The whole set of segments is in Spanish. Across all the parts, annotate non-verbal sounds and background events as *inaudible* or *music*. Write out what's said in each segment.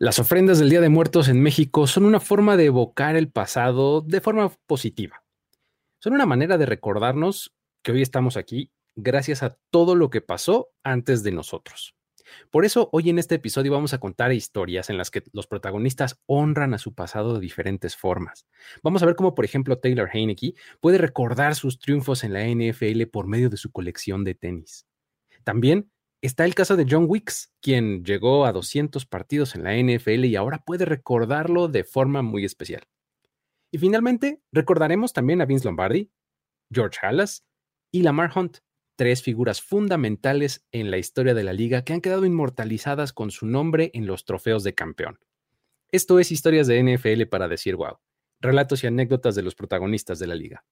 Las ofrendas del Día de Muertos en México son una forma de evocar el pasado de forma positiva. Son una manera de recordarnos que hoy estamos aquí gracias a todo lo que pasó antes de nosotros. Por eso hoy en este episodio vamos a contar historias en las que los protagonistas honran a su pasado de diferentes formas. Vamos a ver cómo, por ejemplo, Taylor Heineke puede recordar sus triunfos en la NFL por medio de su colección de tenis. También Está el caso de John Wicks, quien llegó a 200 partidos en la NFL y ahora puede recordarlo de forma muy especial. Y finalmente, recordaremos también a Vince Lombardi, George Halas y Lamar Hunt, tres figuras fundamentales en la historia de la liga que han quedado inmortalizadas con su nombre en los trofeos de campeón. Esto es Historias de NFL para decir wow, relatos y anécdotas de los protagonistas de la liga.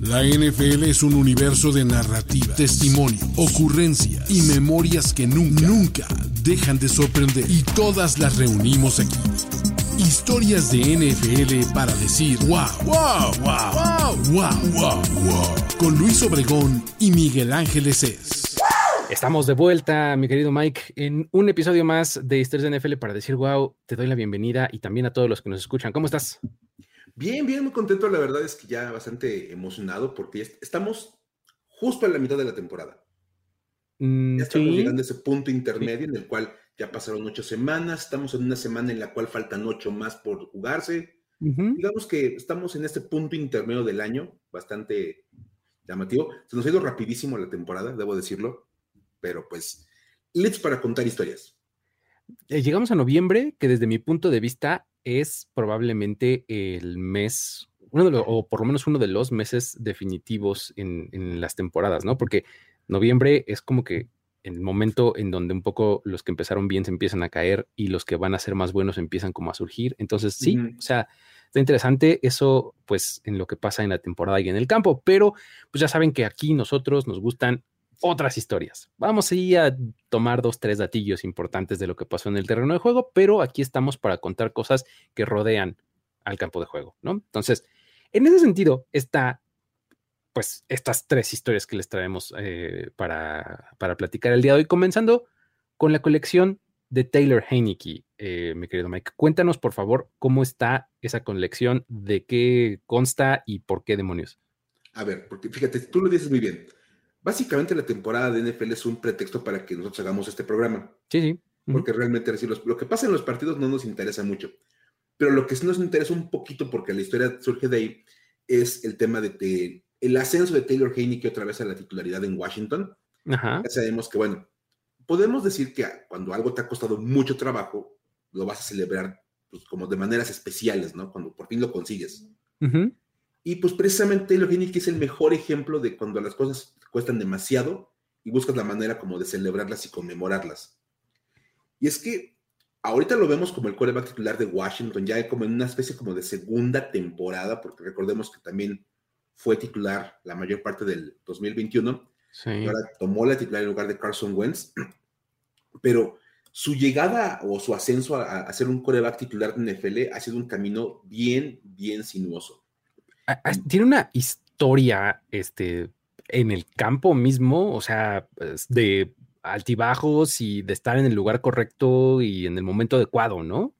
La NFL es un universo de narrativa, testimonio, ocurrencia y memorias que nunca, nunca dejan de sorprender. Y todas las reunimos aquí. Historias de NFL para decir wow, wow, wow, wow, wow, wow, wow. Con Luis Obregón y Miguel Ángeles es. Estamos de vuelta, mi querido Mike, en un episodio más de Historias de NFL para decir wow. Te doy la bienvenida y también a todos los que nos escuchan. ¿Cómo estás? Bien, bien, muy contento. La verdad es que ya bastante emocionado porque estamos justo en la mitad de la temporada. Mm, ya estamos llegando a ese punto intermedio en el cual ya pasaron ocho semanas. Estamos en una semana en la cual faltan ocho más por jugarse. Digamos que estamos en este punto intermedio del año, bastante llamativo. Se nos ha ido rapidísimo la temporada, debo decirlo, pero pues, let's para contar historias. Eh, llegamos a noviembre, que desde mi punto de vista es probablemente el mes, uno de o por lo menos uno de los meses definitivos en, las temporadas, ¿no? Porque noviembre es como que el momento en donde un poco los que empezaron bien se empiezan a caer y los que van a ser más buenos empiezan como a surgir. Entonces, sí, o sea, está interesante eso, pues, en lo que pasa en la temporada y en el campo, pero pues ya saben que aquí nosotros nos gustan otras historias. Vamos a ir a tomar dos, tres datillos importantes de lo que pasó en el terreno de juego, pero aquí estamos para contar cosas que rodean al campo de juego, ¿no? Entonces, en ese sentido, está, pues, estas tres historias que les traemos eh, para, para, platicar el día de hoy, comenzando con la colección de Taylor Heineke, eh, mi querido Mike. Cuéntanos, por favor, cómo está esa colección, de qué consta y por qué demonios. A ver, porque fíjate, tú lo dices muy bien básicamente la temporada de NFL es un pretexto para que nosotros hagamos este programa. Sí, sí. Porque realmente lo que pasa en los partidos no nos interesa mucho. Pero lo que sí nos interesa un poquito, porque la historia surge de ahí, es el tema de, el ascenso de Taylor Heineke otra vez a la titularidad en Washington. Ajá. Ya sabemos que, bueno, podemos decir que cuando algo te ha costado mucho trabajo, lo vas a celebrar pues, como de maneras especiales, ¿no? Cuando por fin lo consigues. Y pues precisamente Taylor Heineke es el mejor ejemplo de cuando las cosas cuestan demasiado y buscas la manera como de celebrarlas y conmemorarlas. Y es que ahorita lo vemos como el quarterback titular de Washington, ya como en una especie como de segunda temporada, porque recordemos que también fue titular la mayor parte del 2021. Y ahora tomó la titular en lugar de Carson Wentz. *clears throat* Pero su llegada o su ascenso a, a ser un coreback titular de NFL ha sido un camino bien, bien sinuoso. Tiene una historia este, en el campo mismo, o sea, de altibajos y de estar en el lugar correcto y en el momento adecuado, ¿no?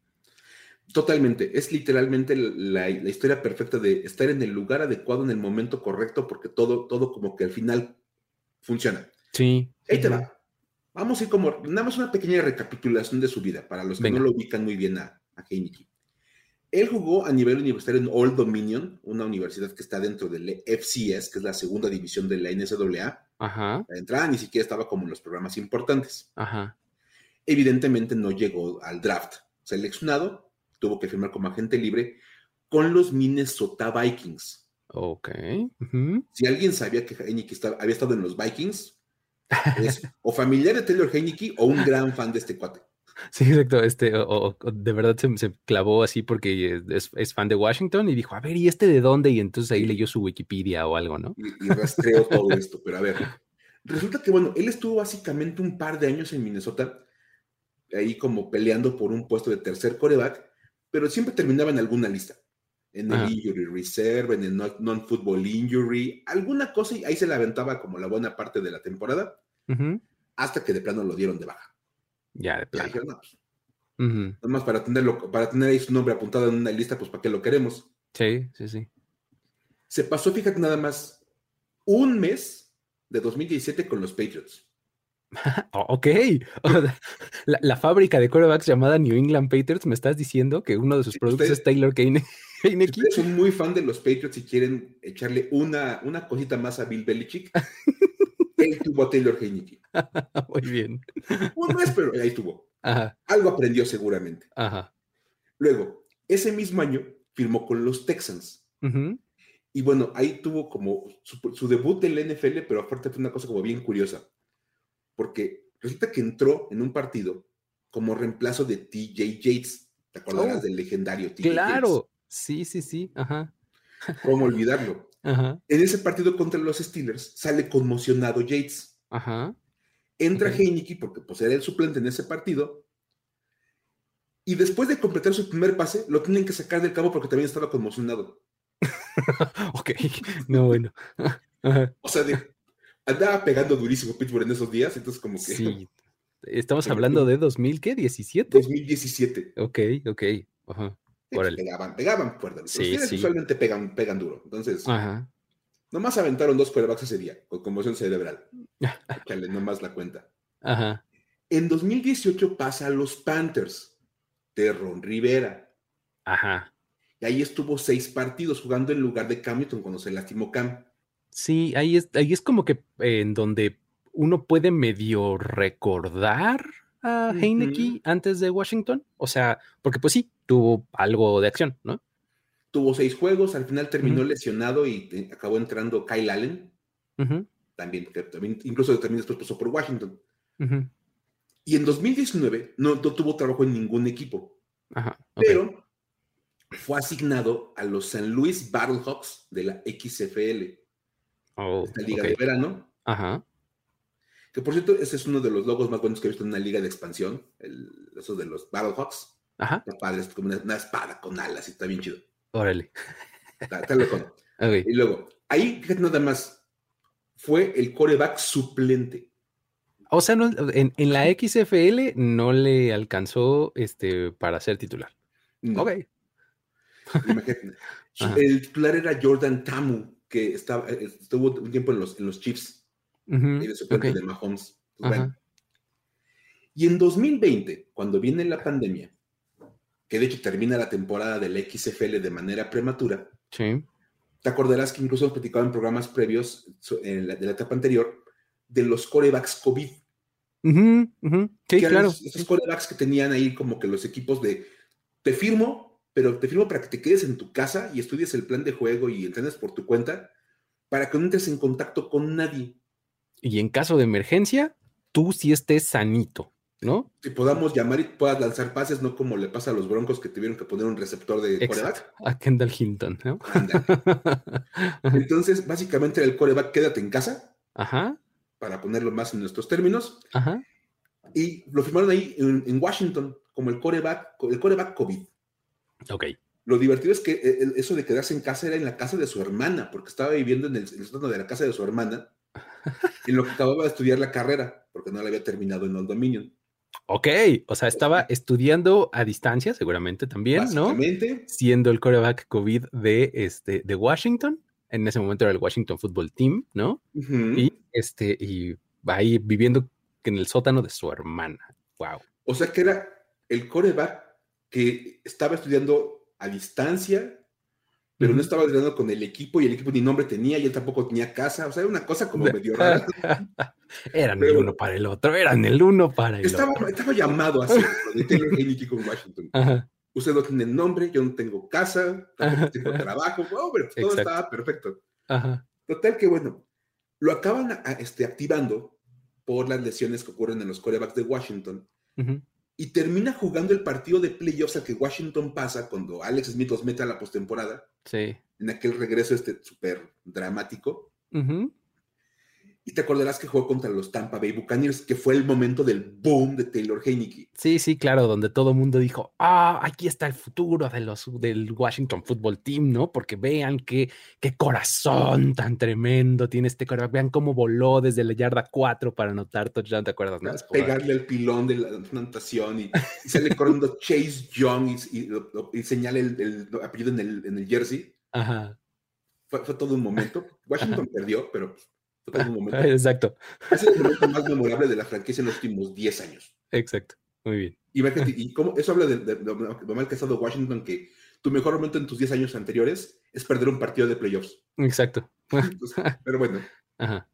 Totalmente, es literalmente la, historia perfecta de estar en el lugar adecuado en el momento correcto porque todo, todo como que al final funciona. Sí. Ahí te va. Vamos a ir como, nada más una pequeña recapitulación de su vida para los que no lo ubican muy bien a, a Heineken. Él jugó a nivel universitario en Old Dominion, una universidad que está dentro del FCS, que es la segunda división de la NCAA. Ajá. La entrada ni siquiera estaba como en los programas importantes. Ajá. Evidentemente no llegó al draft. Seleccionado, tuvo que firmar como agente libre con los Minnesota Vikings. Ok. Si alguien sabía que Heineke había estado en los Vikings, es *laughs* o familiar de Taylor Heineke o un gran fan de este cuate. Sí, exacto. Este, o, de verdad se, clavó así porque es, fan de Washington y dijo, a ver, ¿y este de dónde? Y entonces ahí leyó su Wikipedia o algo, ¿no? Y, rastreó *laughs* todo esto. Pero a ver, resulta que, bueno, él estuvo básicamente un par de años en Minnesota, ahí como peleando por un puesto de tercer coreback, pero siempre terminaba en alguna lista. En el injury reserve, en el non-football injury, alguna cosa, y ahí se la aventaba como la buena parte de la temporada, hasta que de plano lo dieron de baja. Ya, de plano. Pues, Ujú. Nomás para tenerlo, para tener ahí su nombre apuntado en una lista, pues para qué lo queremos. Sí, sí, sí. Se pasó, fíjate nada más, un mes de 2017 con los Patriots. *laughs* Ok. La, la fábrica de quarterbacks llamada New England Patriots, me estás diciendo que uno de sus productos usted- es Taylor Kane- *laughs* ustedes son muy fan de los Patriots y quieren echarle una, una cosita más a Bill Belichick, *laughs* él tuvo a Taylor Heineke. *laughs* Muy bien. Un mes, pero ahí tuvo. Ajá, Algo aprendió seguramente. ajá. Luego, ese mismo año firmó con los Texans. Y bueno, ahí tuvo como su, su debut en la NFL, pero aparte fue una cosa como bien curiosa. Porque resulta que entró en un partido como reemplazo de TJ Yates. ¿Te acordarás Oh. del legendario TJ Yates? Claro. Sí, sí, sí. Ajá, ¿Cómo olvidarlo? Ajá, En ese partido contra los Steelers sale conmocionado Yates. ajá. Entra Ok. Heineke porque pues, era el suplente en ese partido. Y después de completar su primer pase, lo tienen que sacar del cabo porque también estaba conmocionado. *laughs* Ok. No, bueno. *laughs* Ajá. O sea, de- andaba pegando durísimo Pittsburgh en esos días, entonces como que Sí. Estamos *laughs* hablando de 2000, ¿qué? ¿17? 2017. Ok, ok. Ajá. Órale. pegaban, pegaban fuerte. Los Sí, Steelers sí. usualmente pegan, pegan duro. Entonces, Ajá. nomás aventaron dos quarterbacks ese día, con conmoción cerebral. *laughs* Échale nomás la cuenta. Ajá. En 2018 pasa a los Panthers de Ron Rivera. Ajá. Y ahí estuvo seis partidos jugando en lugar de Cam Newton cuando se lastimó Cam. Sí, ahí es, ahí es como que eh, en donde uno puede medio recordar a. Heineke antes de Washington. O sea, porque pues sí, tuvo algo de acción, ¿no? Tuvo seis juegos, al final terminó lesionado y eh, acabó entrando Kyle Allen, también, incluso también después pasó por Washington. Y en 2019 no, no tuvo trabajo en ningún equipo, Ajá. pero fue asignado a los San Luis Battlehawks de la XFL, Oh, esta liga de verano. Ajá. Que por cierto, ese es uno de los logos más buenos que he visto en una liga de expansión, el, eso de los Battlehawks. Ajá. Está padre, es como una, una espada con alas y está bien chido. Órale. Está, está. *laughs* Y luego, ahí, fíjate nada más, fue el coreback suplente. O sea, no, en, en la XFL no le alcanzó este para ser titular. No, Ok. imagínate. *laughs* El titular era Jordan Tamu, que estaba, eh, estuvo un tiempo en los, en los Chiefs, Ujú, y de suplente ok. de Mahomes. Pues, bueno. Y en 2020, cuando viene la pandemia, que de hecho termina la temporada del XFL de manera prematura, Sí. te acordarás que incluso hemos platicado en programas previos so- en la- de la etapa anterior de los corebacks COVID. Ujú, ujú. Sí, que claro. esos- Esos corebacks que tenían ahí como que los equipos de te firmo, pero te firmo para que te quedes en tu casa y estudies el plan de juego y entrenes por tu cuenta para que no entres en contacto con nadie. Y en caso de emergencia, tú sí estés sanito, ¿no? Que podamos llamar y puedas lanzar pases, no como le pasa a los broncos que tuvieron que poner un receptor de coreback. A Kendall Hinton, ¿no? Entonces, básicamente era el coreback, quédate en casa, *laughs* Ajá, para ponerlo más en nuestros términos, ajá. y lo firmaron ahí en, en Washington como el coreback, el coreback COVID. Ok. Lo divertido es que eh, el- eso de quedarse en casa era en la casa de su hermana, porque estaba viviendo en el, en el sótano de la casa de su hermana, en lo que acababa de estudiar la carrera, porque no la había terminado en Old Dominion. Ok. O sea, estaba estudiando a distancia, seguramente también, ¿no? Siendo el quarterback COVID de, este, de Washington. En ese momento era el Washington Football Team, ¿no? Y este, y ahí viviendo en el sótano de su hermana. Wow. o sea que era el coreback que estaba estudiando a distancia, pero no estaba estudiando con el equipo y el equipo ni nombre tenía y él tampoco tenía casa. O sea, era una cosa como medio rara. *laughs* eran Pero el uno para el otro, eran el uno para el Estaba, otro. estaba llamado así, lo de Taylor Heineke con Washington. Ajá, Usted no tiene nombre, yo no tengo casa, tampoco Ajá. tengo trabajo. Oh, pero todo Exacto. estaba perfecto. ajá. Total que bueno, lo acaban a- este, activando por las lesiones que ocurren en los corebacks de Washington ujú, y termina jugando el partido de playoffs al que Washington pasa cuando Alex Smith los mete a la postemporada Sí. en aquel regreso este súper dramático. ujú, Y te acordarás que jugó contra los Tampa Bay Buccaneers, que fue el momento del boom de Taylor Heineke. Sí, sí, claro, donde todo el mundo dijo, ah, aquí está el futuro de los, del Washington Football Team, ¿no? Porque vean qué, qué corazón tan tremendo tiene este corazón. Vean cómo voló desde la yarda 4 para anotar touchdown, ¿te acuerdas? No? Pegarle el pilón de la anotación y, sale corriendo *laughs* Chase Young y, señala el, apellido en el, en el jersey. Ajá. Fue, fue todo un momento. Washington perdió, pero *laughs* Exacto. Es el momento más memorable de la franquicia en los últimos 10 años. Exacto. Muy bien. Y, cómo, eso habla de, lo mal que ha estado Washington, que tu mejor momento en tus 10 años anteriores es perder un partido de playoffs. Exacto. *laughs* pero bueno. Ajá.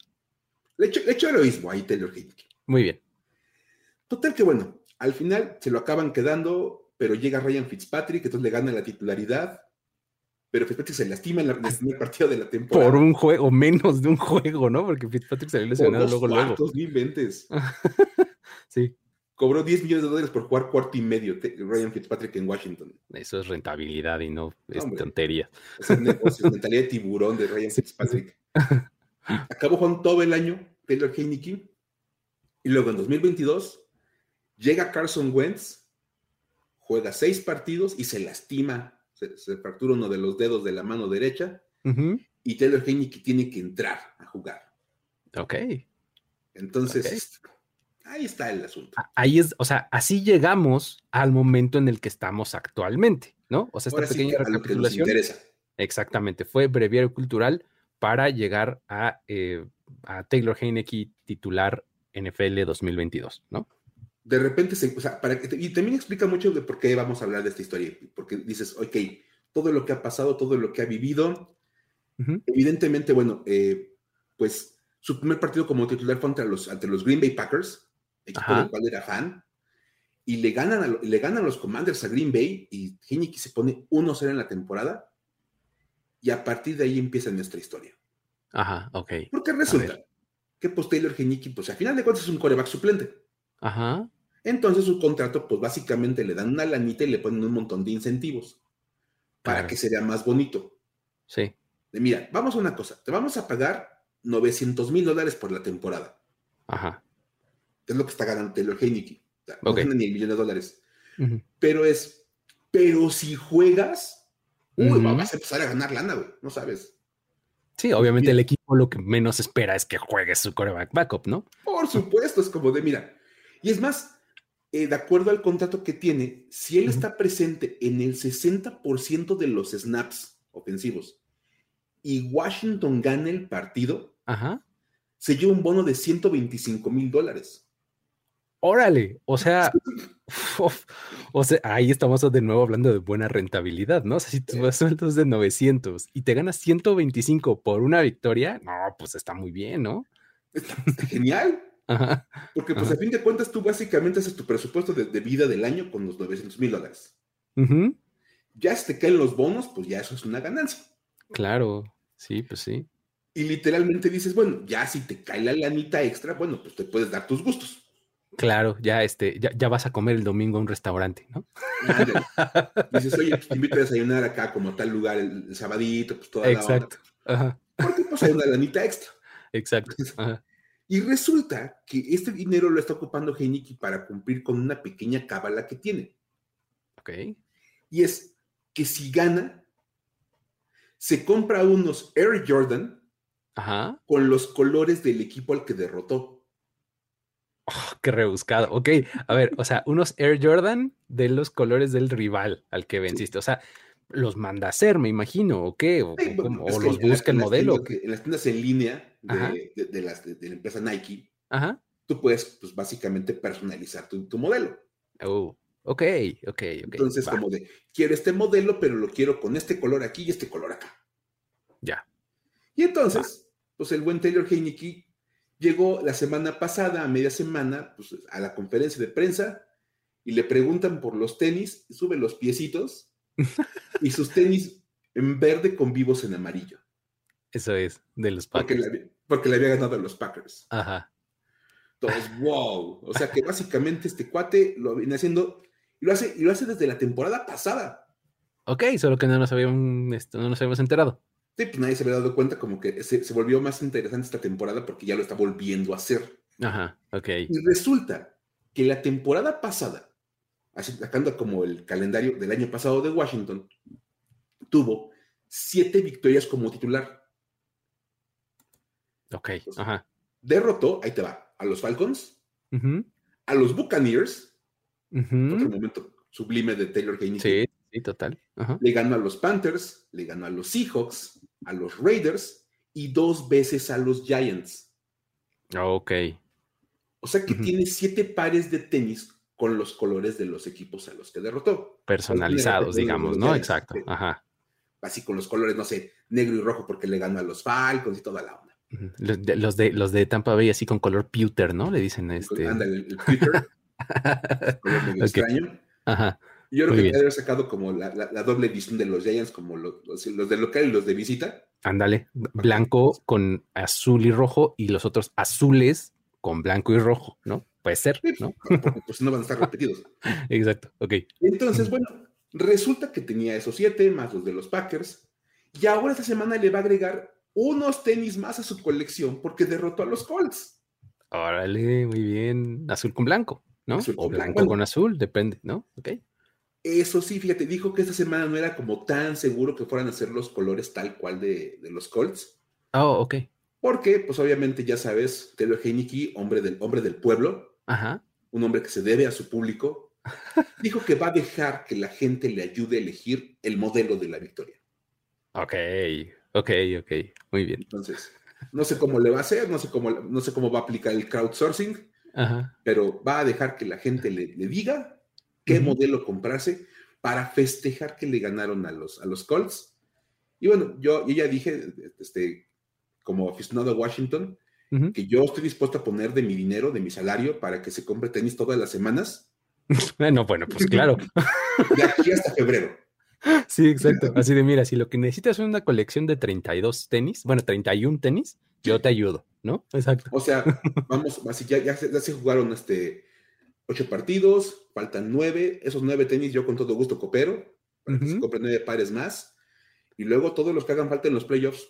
Le echo, le heroísmo ahí Taylor Heineke. Muy bien. Total que bueno, al final se lo acaban quedando, pero llega Ryan Fitzpatrick, entonces le gana la titularidad pero Fitzpatrick se lastima en, el primer partido de la temporada. Por un juego, menos de un juego, ¿no? Porque Fitzpatrick había lesionado luego, luego. ni inventes. *laughs* sí. Cobró 10 millones de dólares por jugar cuarto y medio Ryan Fitzpatrick en Washington. Eso es rentabilidad y no es tontería. Es negocio, mentalidad de tiburón de Ryan Fitzpatrick. Acabó jugando todo el año Taylor Heineke y luego en 2022 llega Carson Wentz, juega seis partidos y se lastima se, fractura uno de los dedos de la mano derecha y Taylor Heineke tiene que entrar a jugar. Ok. Entonces, ahí está el asunto. Ahí es, o sea, así llegamos al momento en el que estamos actualmente, ¿no? O sea, esta pequeña recapitulación. Exactamente, fue breviario cultural para llegar a, eh, a Taylor Heineke titular NFL 2022, ¿no? De repente se, o sea, para, y también explica mucho de por qué vamos a hablar de esta historia, porque dices, ok, todo lo que ha pasado, todo lo que ha vivido, evidentemente, bueno, eh, pues su primer partido como titular fue ante los, ante los Green Bay Packers, equipo del cual era fan, y le ganan, a, le ganan los Commanders a Green Bay y Heineke se pone 1-0 en la temporada, y a partir de ahí empieza nuestra historia. Ajá, ok. Porque resulta que pues Taylor Heineke, pues al final de cuentas es un coreback suplente. Ajá. Entonces su contrato, pues básicamente le dan una lanita y le ponen un montón de incentivos para que sea más bonito. Sí. De, mira, vamos a una cosa, te vamos a pagar 900 mil dólares por la temporada. Ajá. Es lo que está ganando Taylor Heineke. No tiene ni el millón de dólares. Pero es, pero si juegas, uy, vas a empezar a ganar lana, güey, no sabes. Sí, obviamente el equipo lo que menos espera es que juegues su coreback backup, ¿no? Por supuesto, es como de, mira, y es más, eh, de acuerdo al contrato que tiene, si él está presente en el 60% de los snaps ofensivos y Washington gana el partido, se lleva un bono de 125 mil dólares. Órale, o sea, *laughs* o sea, ahí estamos de nuevo hablando de buena rentabilidad, ¿no? O sea, si tus sueldos de 900 y te ganas 125 por una victoria, no, pues está muy bien, ¿no? está genial. Porque pues a fin de cuentas tú básicamente haces tu presupuesto de, vida del año con los 900 mil dólares. Ya si te caen los bonos, pues ya eso es una ganancia. Claro, sí, pues sí. Y literalmente dices, bueno, ya si te cae la lanita extra, bueno, pues te puedes dar tus gustos. Claro, ya este, ya, vas a comer el domingo a un restaurante, ¿no? *laughs* Dices, oye, pues te invito a desayunar acá como tal lugar el, sabadito, pues toda Exacto. la. Ajá. Porque pues hay una lanita extra. Exacto. Ajá. Y resulta que este dinero lo está ocupando Heineken para cumplir con una pequeña cábala que tiene. Ok. Y es que si gana, se compra unos Air Jordan con los colores del equipo al que derrotó. Oh, qué rebuscado. Ok, a ver, o sea, unos Air Jordan de los colores del rival al que venciste. O sea, los manda a hacer, me imagino, o qué, o, los busca el modelo. en las tiendas en línea de, de, la empresa Nike, tú puedes, pues básicamente personalizar tu, modelo. Oh, ok, ok, Entonces, como de, quiero este modelo, pero lo quiero con este color aquí y este color acá. Ya. Y entonces, pues el buen Taylor Heineke llegó la semana pasada, a media semana, pues, a la conferencia de prensa y le preguntan por los tenis, sube los piecitos *laughs* y sus tenis en verde con vivos en amarillo. Eso es, de los Packers. Porque le, había ganado a los Packers. Ajá. Entonces, wow. O sea que básicamente este cuate lo viene haciendo y lo hace, y lo hace desde la temporada pasada. Ok, solo que no nos habíamos, no nos habíamos enterado. Sí, pues nadie se había dado cuenta, como que se, se volvió más interesante esta temporada porque ya lo está volviendo a hacer. Ajá, ok. Y resulta que la temporada pasada, así sacando como el calendario del año pasado de Washington, tuvo siete victorias como titular. Ok, ajá. Derrotó, ahí te va, a los Falcons, a los Buccaneers, otro momento sublime de Taylor Heineke. Sí, sí, total. Ajá. Le ganó a los Panthers, le ganó a los Seahawks, a los Raiders y dos veces a los Giants. Ok. O sea que tiene siete pares de tenis con los colores de los equipos a los que derrotó. Personalizados, digamos, ¿no? Exacto. sí. Ajá. Así con los colores, no sé, negro y rojo porque le ganó a los Falcons y toda la onda. Los de, los de, los de Tampa Bay así con color pewter, ¿no? Le dicen este. Anda el, el Twitter, *laughs* color medio Ok. extraño. Ajá. Yo creo Muy que bien. haber sacado como la, la- la doble edición de los Giants, como los, los, los de local y los de visita. Ándale. Blanco con azul y rojo y los otros azules con blanco y rojo, ¿no? Puede ser, ¿no? Porque pues no van a estar repetidos. *laughs* Exacto. Ok. Entonces, bueno, resulta que tenía esos siete, más los de los Packers, y ahora esta semana le va a agregar unos tenis más a su colección porque derrotó a los Colts. Órale, muy bien. Azul con blanco, ¿no? Azul o con blanco blanco. con azul, depende, ¿no? Ok. Eso sí, fíjate, dijo que esta semana no era como tan seguro que fueran a ser los colores tal cual de, de los Colts, Oh, ok. porque, pues obviamente ya sabes, Taylor Heineke, hombre del, hombre del pueblo, Ajá. un hombre que se debe a su público, *laughs* dijo que va a dejar que la gente le ayude a elegir el modelo de la victoria. Ok. Ok, ok. Muy bien. Entonces, no sé cómo le va a hacer, no sé cómo, no sé cómo va a aplicar el crowdsourcing, Ajá. pero va a dejar que la gente le, le diga qué modelo comprarse para festejar que le ganaron a los, a los Colts. Y bueno, yo, yo ya dije, este, como aficionado a Washington, Que yo estoy dispuesto a poner de mi dinero, de mi salario, para que se compre tenis todas las semanas, *laughs* Bueno, bueno, pues claro. *laughs* de aquí hasta febrero. Sí, exacto. Así de, mira, si lo que necesitas es una colección de 32 tenis, bueno, 31 tenis, yo te ayudo, ¿no? Exacto. O sea, *laughs* vamos, así ya, ya, se, ya se jugaron este, ocho partidos, faltan nueve, esos nueve tenis yo con todo gusto coopero, para que se compren nueve pares más, y luego todos los que hagan falta en los playoffs,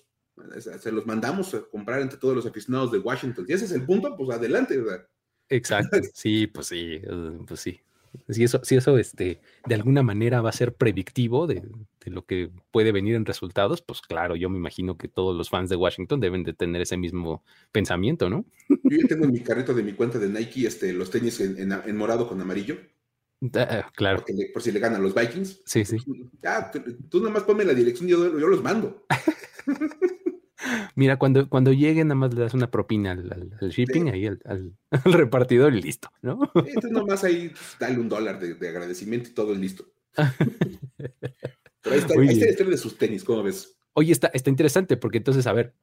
se los mandamos a comprar entre todos los aficionados de Washington. Si ese es el punto, pues adelante. sea, Exacto. *laughs* Sí, pues sí, eh, pues sí. Si eso, si eso este, de alguna manera va a ser predictivo de, de lo que puede venir en resultados, pues claro, yo me imagino que todos los fans de Washington deben de tener ese mismo pensamiento, ¿no? Yo ya tengo en mi carrito de mi cuenta de Nike este, los tenis en, en- en morado con amarillo, Ah, claro, porque le- por si le ganan los Vikings. sí, sí. Ya, tú, tú nomás ponme la dirección y yo, yo los mando. *laughs* Mira, cuando, cuando lleguen, nada más le das una propina al, al- al shipping, Sí. ahí *laughs* al, repartidor y listo, ¿no? Tú nomás ahí dale un dólar de, de agradecimiento y todo es listo. Pero ahí está, ahí está historia de sus tenis, ¿cómo ves? Oye, está, está interesante porque entonces, a ver,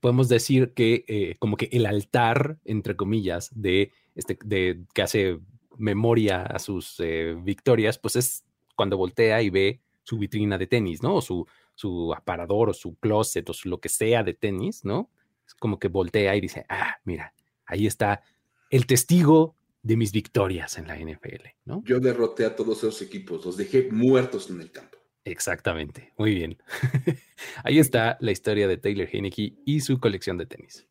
podemos decir que eh, como que el altar, entre comillas, de, este, de que hace memoria a sus eh, victorias, pues es cuando voltea y ve su vitrina de tenis, ¿no? O su, su aparador o su closet o su lo que sea de tenis, ¿no? Es como que voltea y dice, ah, mira, ahí está el testigo de mis victorias en la NFL, ¿no? Yo derroté a todos esos equipos, los dejé muertos en el campo. Exactamente, muy bien. *laughs* Ahí está la historia de Taylor Heineke y su colección de tenis.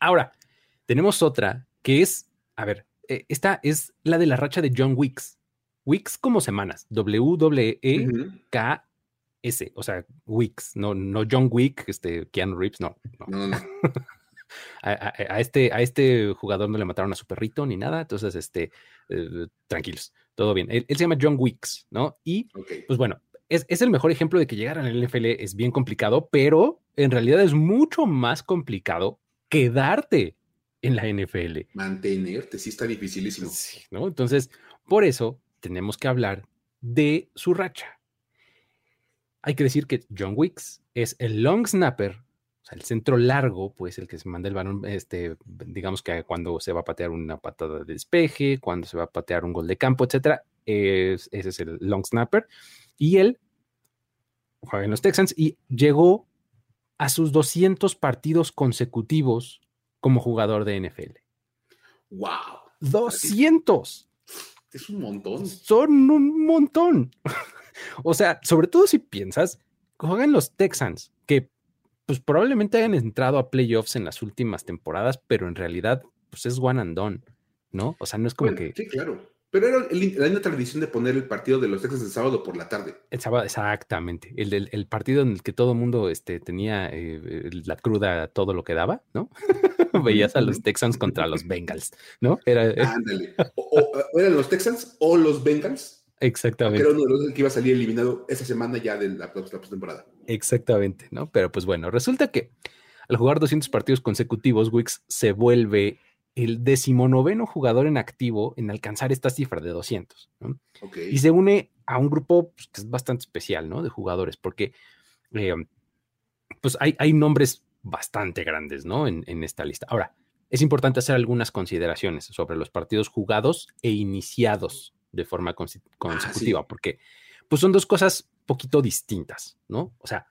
Ahora, tenemos otra que es, a ver, eh, esta es la de la racha de John Wicks. Wicks como semanas, W-W-E-K-S, o sea, Wicks, no, no John Wick, este, Keanu Reeves, no, no. No. *laughs* A, a- a este, a este jugador no le mataron a su perrito ni nada, entonces, este, eh, tranquilos, todo bien. Él, él se llama John Wicks, ¿no? Y pues bueno, es, es el mejor ejemplo de que llegar a la NFL es bien complicado, pero en realidad es mucho más complicado quedarte en la NFL. Mantenerte, sí está dificilísimo. Sí, ¿no? Entonces, por eso tenemos que hablar de su racha. Hay que decir que John Wicks es el long snapper, o sea, el centro largo, pues el que se manda el balón, este, digamos que cuando se va a patear una patada de despeje, cuando se va a patear un gol de campo, etcétera, es- ese es el long snapper. Y él juega en los Texans y llegó a sus 200 partidos consecutivos como jugador de NFL. ¡Wow! 200 Es un montón. son un montón. *laughs* o sea, sobre todo si piensas juegan los Texans, que pues probablemente hayan entrado a playoffs en las últimas temporadas, pero en realidad pues es one and done, ¿no? O sea, no es como que... Sí, claro. Pero era la misma tradición de poner el partido de los Texans el sábado por la tarde. El sábado, exactamente. El, el, partido en el que todo el mundo este, tenía eh, la cruda, todo lo que daba, ¿no? *laughs* Veías a los Texans contra los Bengals, ¿no? Era, eh, Ándale. O, eran los Texans o los Bengals. Exactamente. Era uno de los que iba a salir eliminado esa semana ya de la, la postemporada. Exactamente, ¿no? Pero pues bueno, resulta que al jugar 200 partidos consecutivos, Wicks se vuelve el decimonoveno jugador en activo en alcanzar esta cifra de 200. Y se une a un grupo pues, que es bastante especial, ¿no? De jugadores, porque eh, pues hay, hay, nombres bastante grandes, ¿no? En, esta lista. Ahora, es importante hacer algunas consideraciones sobre los partidos jugados e iniciados de forma ah, consecutiva, porque pues son dos cosas poquito distintas, ¿no? O sea,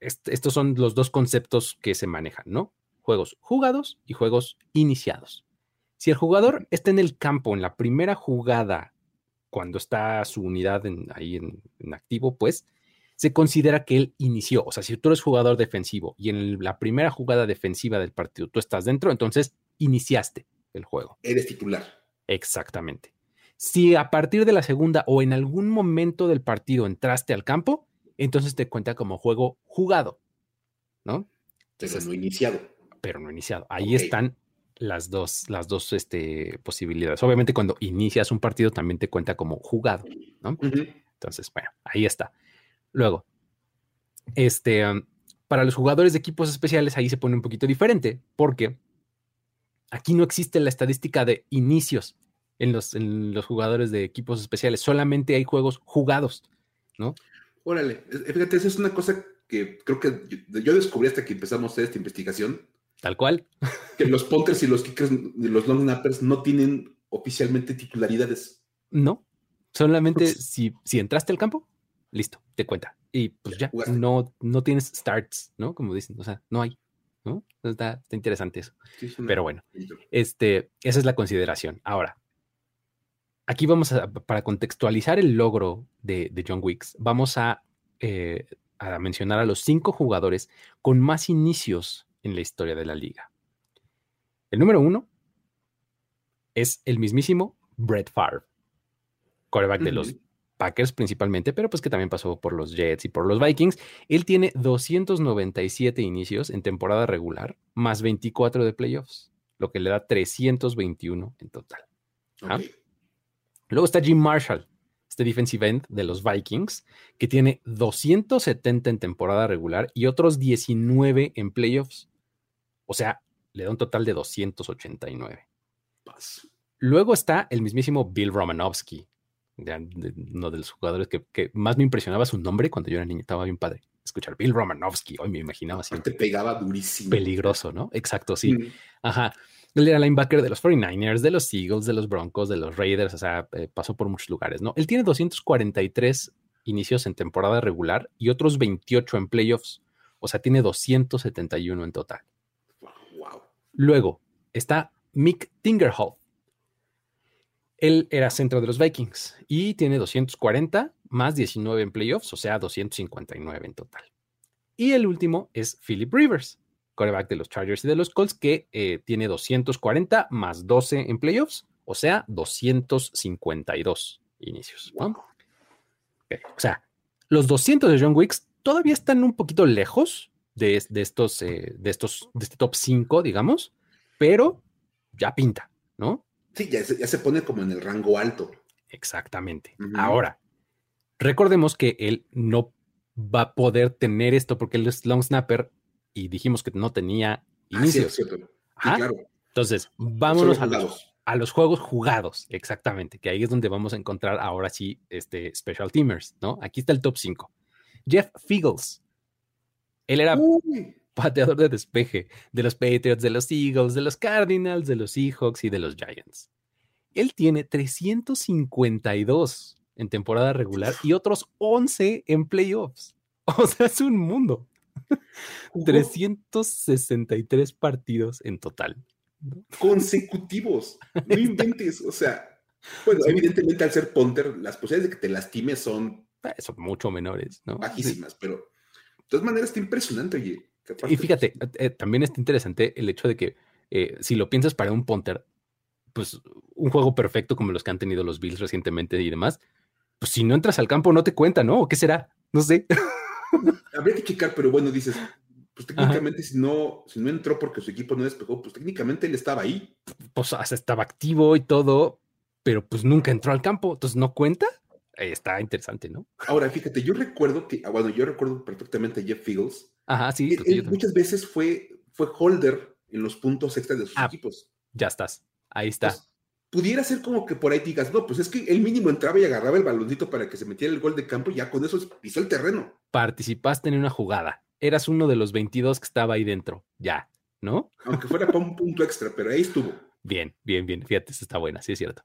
estos son los dos conceptos que se manejan, ¿no? Juegos jugados y juegos iniciados. Si el jugador está en el campo en la primera jugada, cuando está su unidad ahí en, activo, pues se considera que él inició. O sea, si tú eres jugador defensivo y en la primera jugada defensiva del partido tú estás dentro, entonces iniciaste el juego. Eres titular. Exactamente. Si a partir de la segunda o en algún momento del partido entraste al campo, entonces te cuenta como juego jugado, ¿no? Pero no iniciado pero no iniciado. Ahí están las dos, las dos este, posibilidades. Obviamente, cuando inicias un partido también te cuenta como jugado, ¿no? Entonces, bueno, ahí está. Luego, este, um, para los jugadores de equipos especiales, ahí se pone un poquito diferente, porque aquí no existe la estadística de inicios en los, en los jugadores de equipos especiales, solamente hay juegos jugados, ¿no? Órale, fíjate, esa es una cosa que creo que yo, descubrí hasta que empezamos esta investigación Tal cual. Que los punters y los kickers y los long snappers no tienen oficialmente titularidades. No, solamente si, si entraste al campo, listo, te cuenta. Y pues ya, no, no tienes starts, ¿no? Como dicen, o sea, no hay, ¿no? Está, interesante eso. Pero bueno, este, esa es la consideración. Ahora, aquí vamos a, para contextualizar el logro de, John Wicks, vamos a, eh, a mencionar a los cinco jugadores con más inicios en la historia de la liga. El número uno es el mismísimo Brett Favre, quarterback de los Packers principalmente, pero pues que también pasó por los Jets y por los Vikings. Él tiene 297 inicios en temporada regular, más 24 de playoffs, lo que le da 321 en total. ¿ah? Luego está Jim Marshall, este defensive end de los Vikings, que tiene 270 en temporada regular y otros 19 en playoffs. O sea, le da un total de 289. Luego está el mismísimo Bill Romanowski, uno de los jugadores que, más me impresionaba su nombre cuando yo era niño, estaba bien padre. Escuchar Bill Romanowski, hoy me imaginaba así. Te pegaba durísimo. Peligroso, ¿no? Exacto, sí. Ajá. Él era linebacker de los 49ers, de los Eagles, de los Broncos, de los Raiders, o sea, eh, pasó por muchos lugares, ¿no? Él tiene 243 inicios en temporada regular y otros 28 en playoffs, o sea, tiene 271 en total. Luego está Mick Tingerhoff. Él era centro de los Vikings y tiene 240 más 19 en playoffs, o sea, 259 en total. Y el último es Philip Rivers, coreback de los Chargers y de los Colts, que eh, tiene 240 más 12 en playoffs, o sea, 252 inicios. O sea, los 200 de John Wicks todavía están un poquito lejos de, estos, eh, de estos, de este top 5, digamos, pero ya pinta, ¿no? Sí, ya se, pone como en el rango alto. Exactamente. Ahora, recordemos que él no va a poder tener esto porque él es long snapper y dijimos que no tenía inicio. claro. Entonces, vámonos a los, a los, juegos jugados, exactamente, que ahí es donde vamos a encontrar ahora sí este Special Teamers, ¿no? Aquí está el top 5. Jeff Figgles, él era pateador de despeje de los Patriots, de los Eagles, de los Cardinals, de los Seahawks y de los Giants. Él tiene 352 en temporada regular y otros 11 en playoffs. *laughs* O sea, es un mundo. 363 partidos en total. Consecutivos. No *laughs* inventes. O sea, bueno, evidentemente al ser punter, las posibilidades de que te lastimes son eh, son mucho menores, ¿no? Bajísimas, pero de todas maneras está impresionante, oye. Y fíjate, eh, también está interesante el hecho de que si lo piensas para un punter, pues un juego perfecto como los que han tenido los Bills recientemente y demás, pues si no entras al campo no te cuenta, ¿no? ¿O qué será? No sé. *laughs* Habría que checar, pero bueno, dices, pues técnicamente si no, si no entró porque su equipo no despegó, pues técnicamente él estaba ahí. Pues estaba activo y todo, pero pues nunca entró al campo, entonces no cuenta. Eh, está interesante, ¿no? Ahora, fíjate, yo recuerdo que, ah, bueno, yo recuerdo perfectamente a Jeff Fields. Ajá, sí. muchas veces fue, fue holder en los puntos extra de sus ah, equipos. Ya estás, ahí está. Pues, pudiera ser como que por ahí digas, no, pues es que el mínimo entraba y agarraba el baloncito para que se metiera el gol de campo y ya con eso pisó el terreno. Participaste en una jugada. Eras uno de los 22 que estaba ahí dentro. Ya, ¿no? Aunque fuera para un punto extra, pero ahí estuvo. *laughs* Bien, bien, bien. Fíjate, está buena, sí es cierto.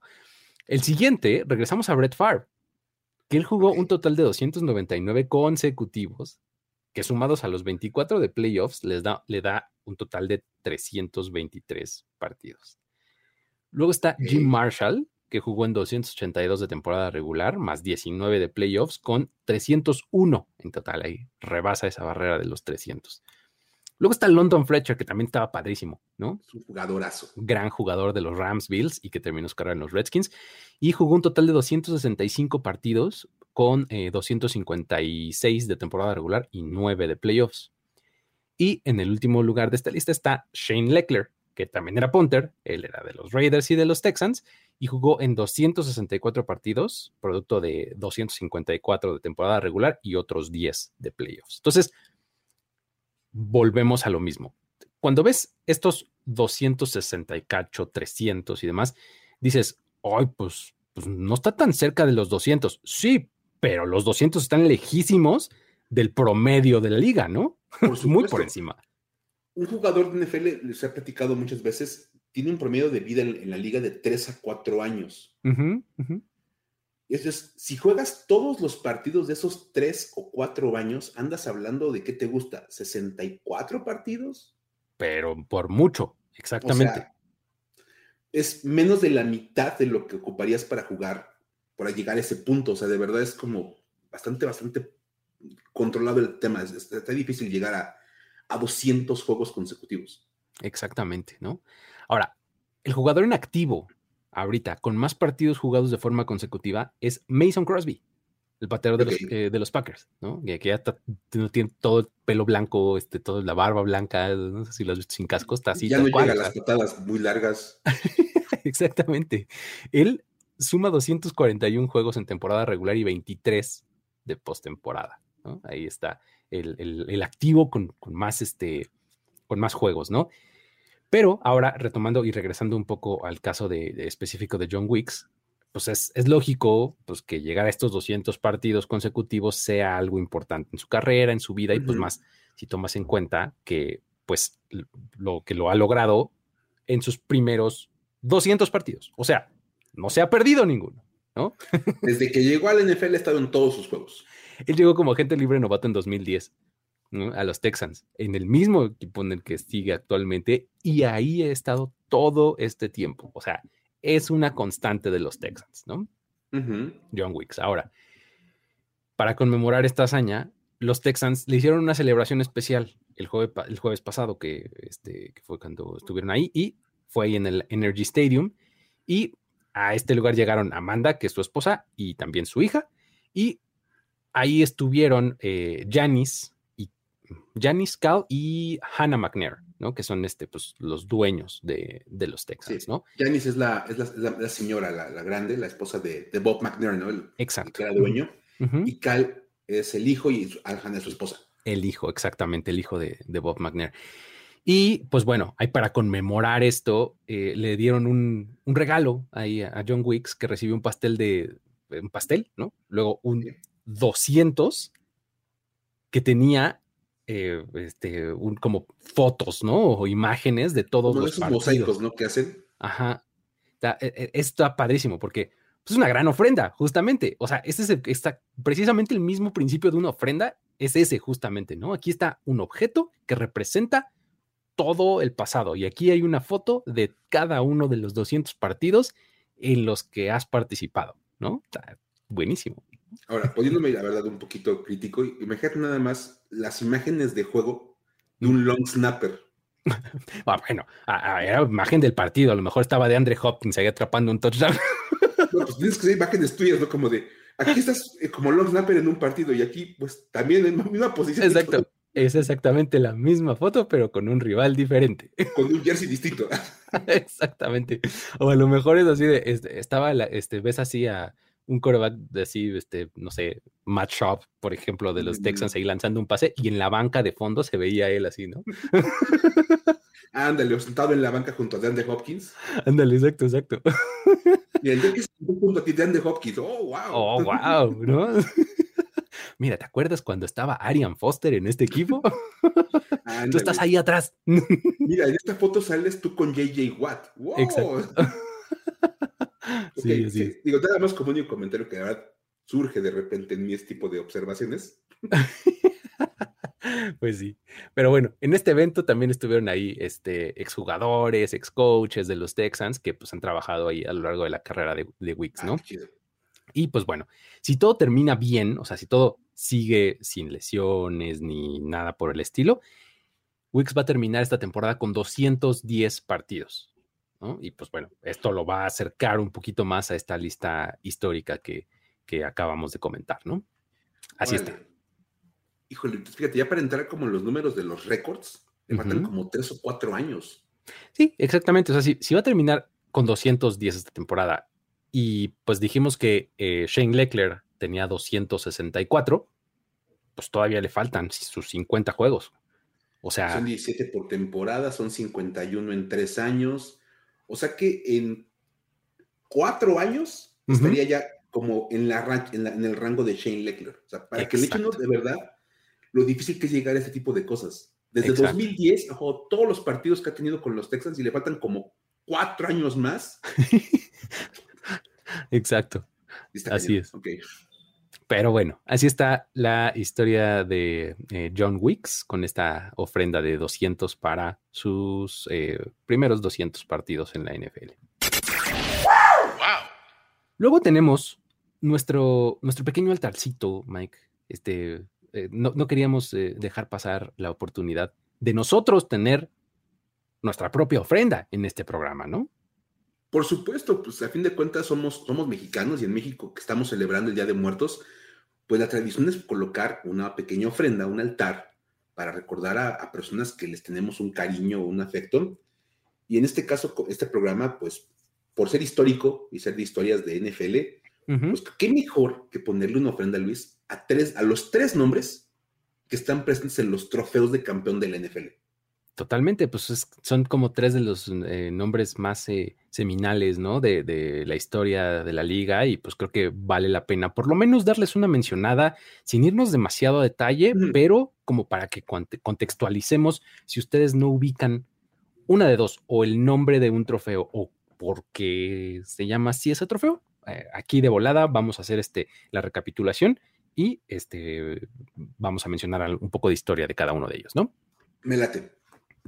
El siguiente, regresamos a Brett Favre, que él jugó un total de 299 consecutivos, que sumados a los 24 de playoffs les da, le da un total de 323 partidos. Luego está Jim Marshall, que jugó en 282 de temporada regular, más 19 de playoffs, con 301 en total. Ahí rebasa esa barrera de los 300. Luego está London Fletcher, que también estaba padrísimo, ¿no? Es un jugadorazo. Gran jugador de los Rams Bills y que terminó su carrera en los Redskins. Y jugó un total de 265 partidos con 256 eh, de temporada regular y 9 de playoffs. Y en el último lugar de esta lista está Shane Leckler, que también era punter, él era de los Raiders y de los Texans, y jugó en 264 partidos, producto de 254 de temporada regular y otros 10 de playoffs. Entonces, volvemos a lo mismo. Cuando ves estos 268, 300 y demás, dices, ay, pues, pues no está tan cerca de los 200. Sí, pero los 200 están lejísimos del promedio de la liga, ¿no? *laughs* Muy por encima un jugador de NFL, les he platicado muchas veces, tiene un promedio de vida en, la liga de 3 a 4 años. Entonces, si juegas todos los partidos de esos 3 o 4 años, andas hablando de qué te gusta, 64 partidos. Pero por mucho, exactamente. es menos de la mitad de lo que ocuparías para jugar, para llegar a ese punto. O sea, de verdad es como bastante, bastante controlado el tema. está difícil llegar a, a 200 juegos consecutivos. Exactamente, ¿no? Ahora, el jugador en activo ahorita con más partidos jugados de forma consecutiva es Mason Crosby, el de, los, eh, de los Packers, ¿no? Que, ya tiene todo el pelo blanco, este, toda la barba blanca, no sé si lo has visto sin casco, está así. Ya no llega a las patadas muy largas. *laughs* Exactamente. Él suma 241 juegos en temporada regular y 23 de postemporada. ¿no? Ahí está el, activo con, más este, con más juegos, ¿no? Pero ahora, retomando y regresando un poco al caso de, específico de John Wicks, pues es, lógico pues, que llegar a estos 200 partidos consecutivos sea algo importante en su carrera, en su vida, y pues más si tomas en cuenta que pues lo que lo ha logrado en sus primeros 200 partidos. O sea, no se ha perdido ninguno, ¿no? Desde que llegó al NFL ha estado en todos sus juegos. *laughs* Él llegó como agente libre novato en 2010 a los Texans, en el mismo equipo en el que sigue actualmente, y ahí ha estado todo este tiempo. O sea, es una constante de los Texans, ¿no? John Wicks. Ahora, para conmemorar esta hazaña, los Texans le hicieron una celebración especial el, jueves, el jueves pasado, que, este, que fue cuando estuvieron ahí, y fue ahí en el Energy Stadium. Y a este lugar llegaron Amanda, que es su esposa, y también su hija, y ahí estuvieron eh, Janice Cal y Hannah McNair, ¿no? Que son este, pues, los dueños de, los Texans, ¿no? Janice es la, es la, señora, la, grande, la esposa de, Bob McNair, ¿no? El, Exacto. que era dueño. Y Cal es el hijo y Hannah es su esposa. El hijo, exactamente, el hijo de, Bob McNair. Y pues bueno, ahí para conmemorar esto, eh, le dieron un, regalo ahí a John Wicks que recibió un pastel de, un pastel, ¿no? Luego un, 200 que tenía eh, este, un, como fotos, ¿no? O imágenes de todos los esos mosaicos, ¿no? Que hacen. Ajá. Está, e, está padrísimo porque pues, es una gran ofrenda, justamente. O sea, este es está precisamente el mismo principio de una ofrenda, es ese justamente, ¿no? Aquí está un objeto que representa todo el pasado y aquí hay una foto de cada uno de los 200 partidos en los que has participado, ¿no? Está buenísimo. Ahora, poniéndome la verdad un poquito crítico, imagínate nada más las imágenes de juego de un long snapper. *laughs* Ah, bueno, era imagen del partido, a lo mejor estaba de Andre Hopkins ahí atrapando un touchdown. No, pues tienes que ser imágenes tuyas, ¿no? Como de, aquí estás eh, como long snapper en un partido y aquí, pues también en la misma posición. Exacto. Es exactamente la misma foto, pero con un rival diferente. Con un jersey distinto. *laughs* exactamente. O a lo mejor es así de, este, estaba, este, ves así a un coreback de así, este, no sé, Matt Shop, por ejemplo, de los Texans ahí lanzando un pase y en la banca de fondo se veía él así, ¿no? *laughs* Ándale, sentado en la banca junto a DeAndre Hopkins. Ándale, exacto, exacto. Y el que junto a ti, DeAndre Hopkins. Oh, wow. Oh, wow, ¿no? *laughs* Mira, ¿te acuerdas cuando estaba Arian Foster en este equipo? *laughs* tú estás ahí atrás. Mira, en esta foto sales tú con JJ Watt. Wow. Exacto. Sí, sí. Digo, nada más como un comentario que verdad surge de repente en mi este tipo de observaciones. *laughs* Pues sí, pero bueno, en este evento también estuvieron ahí este, exjugadores, excoaches de los Texans que pues han trabajado ahí a lo largo de la carrera de, de Wicks, ¿no? Ah, y pues bueno, si todo termina bien, o sea, si todo sigue sin lesiones ni nada por el estilo, Wicks va a terminar esta temporada con 210 partidos. ¿No? Y pues bueno, esto lo va a acercar un poquito más a esta lista histórica que, que acabamos de comentar, ¿no? Así está. Híjole, fíjate, ya para entrar como en los números de los récords, le faltan como tres o cuatro años. Sí, exactamente. O sea, si, si va a terminar con 210 esta temporada y pues dijimos que eh, Shane Leckler tenía 264, pues todavía le faltan sus 50 juegos. O sea. Son 17 por temporada, son 51 en tres años. O sea que en cuatro años estaría ya como en, la, en, el rango de Shane Leckler. O sea, para que le echen de verdad lo difícil que es llegar a este tipo de cosas. Desde 2010, todos los partidos que ha tenido con los Texans y le faltan como cuatro años más. *laughs* Exacto. así es. Pero bueno, así está la historia de eh, John Wicks con esta ofrenda de 200 para sus eh, primeros 200 partidos en la NFL. Luego tenemos nuestro, nuestro pequeño altarcito, Mike. Este, eh, no, no, queríamos dejar pasar la oportunidad de nosotros tener nuestra propia ofrenda en este programa, ¿no? Por supuesto, pues a fin de cuentas somos, somos mexicanos y en México que estamos celebrando el Día de Muertos, pues la tradición es colocar una pequeña ofrenda, un altar, para recordar a, personas que les tenemos un cariño o un afecto. Y en este caso, este programa, pues por ser histórico y ser de historias de NFL, pues qué mejor que ponerle una ofrenda, Luis, a, tres, a los tres nombres que están presentes en los trofeos de campeón de la NFL. Totalmente, pues son como tres de los eh, nombres más eh, seminales, ¿no? De, la historia de la liga y pues creo que vale la pena por lo menos darles una mencionada sin irnos demasiado a detalle, pero como para que contextualicemos, si ustedes no ubican una de dos, o el nombre de un trofeo o por qué se llama así ese trofeo, eh, aquí de volada vamos a hacer este, la recapitulación y este, vamos a mencionar un poco de historia de cada uno de ellos, ¿no? Me late.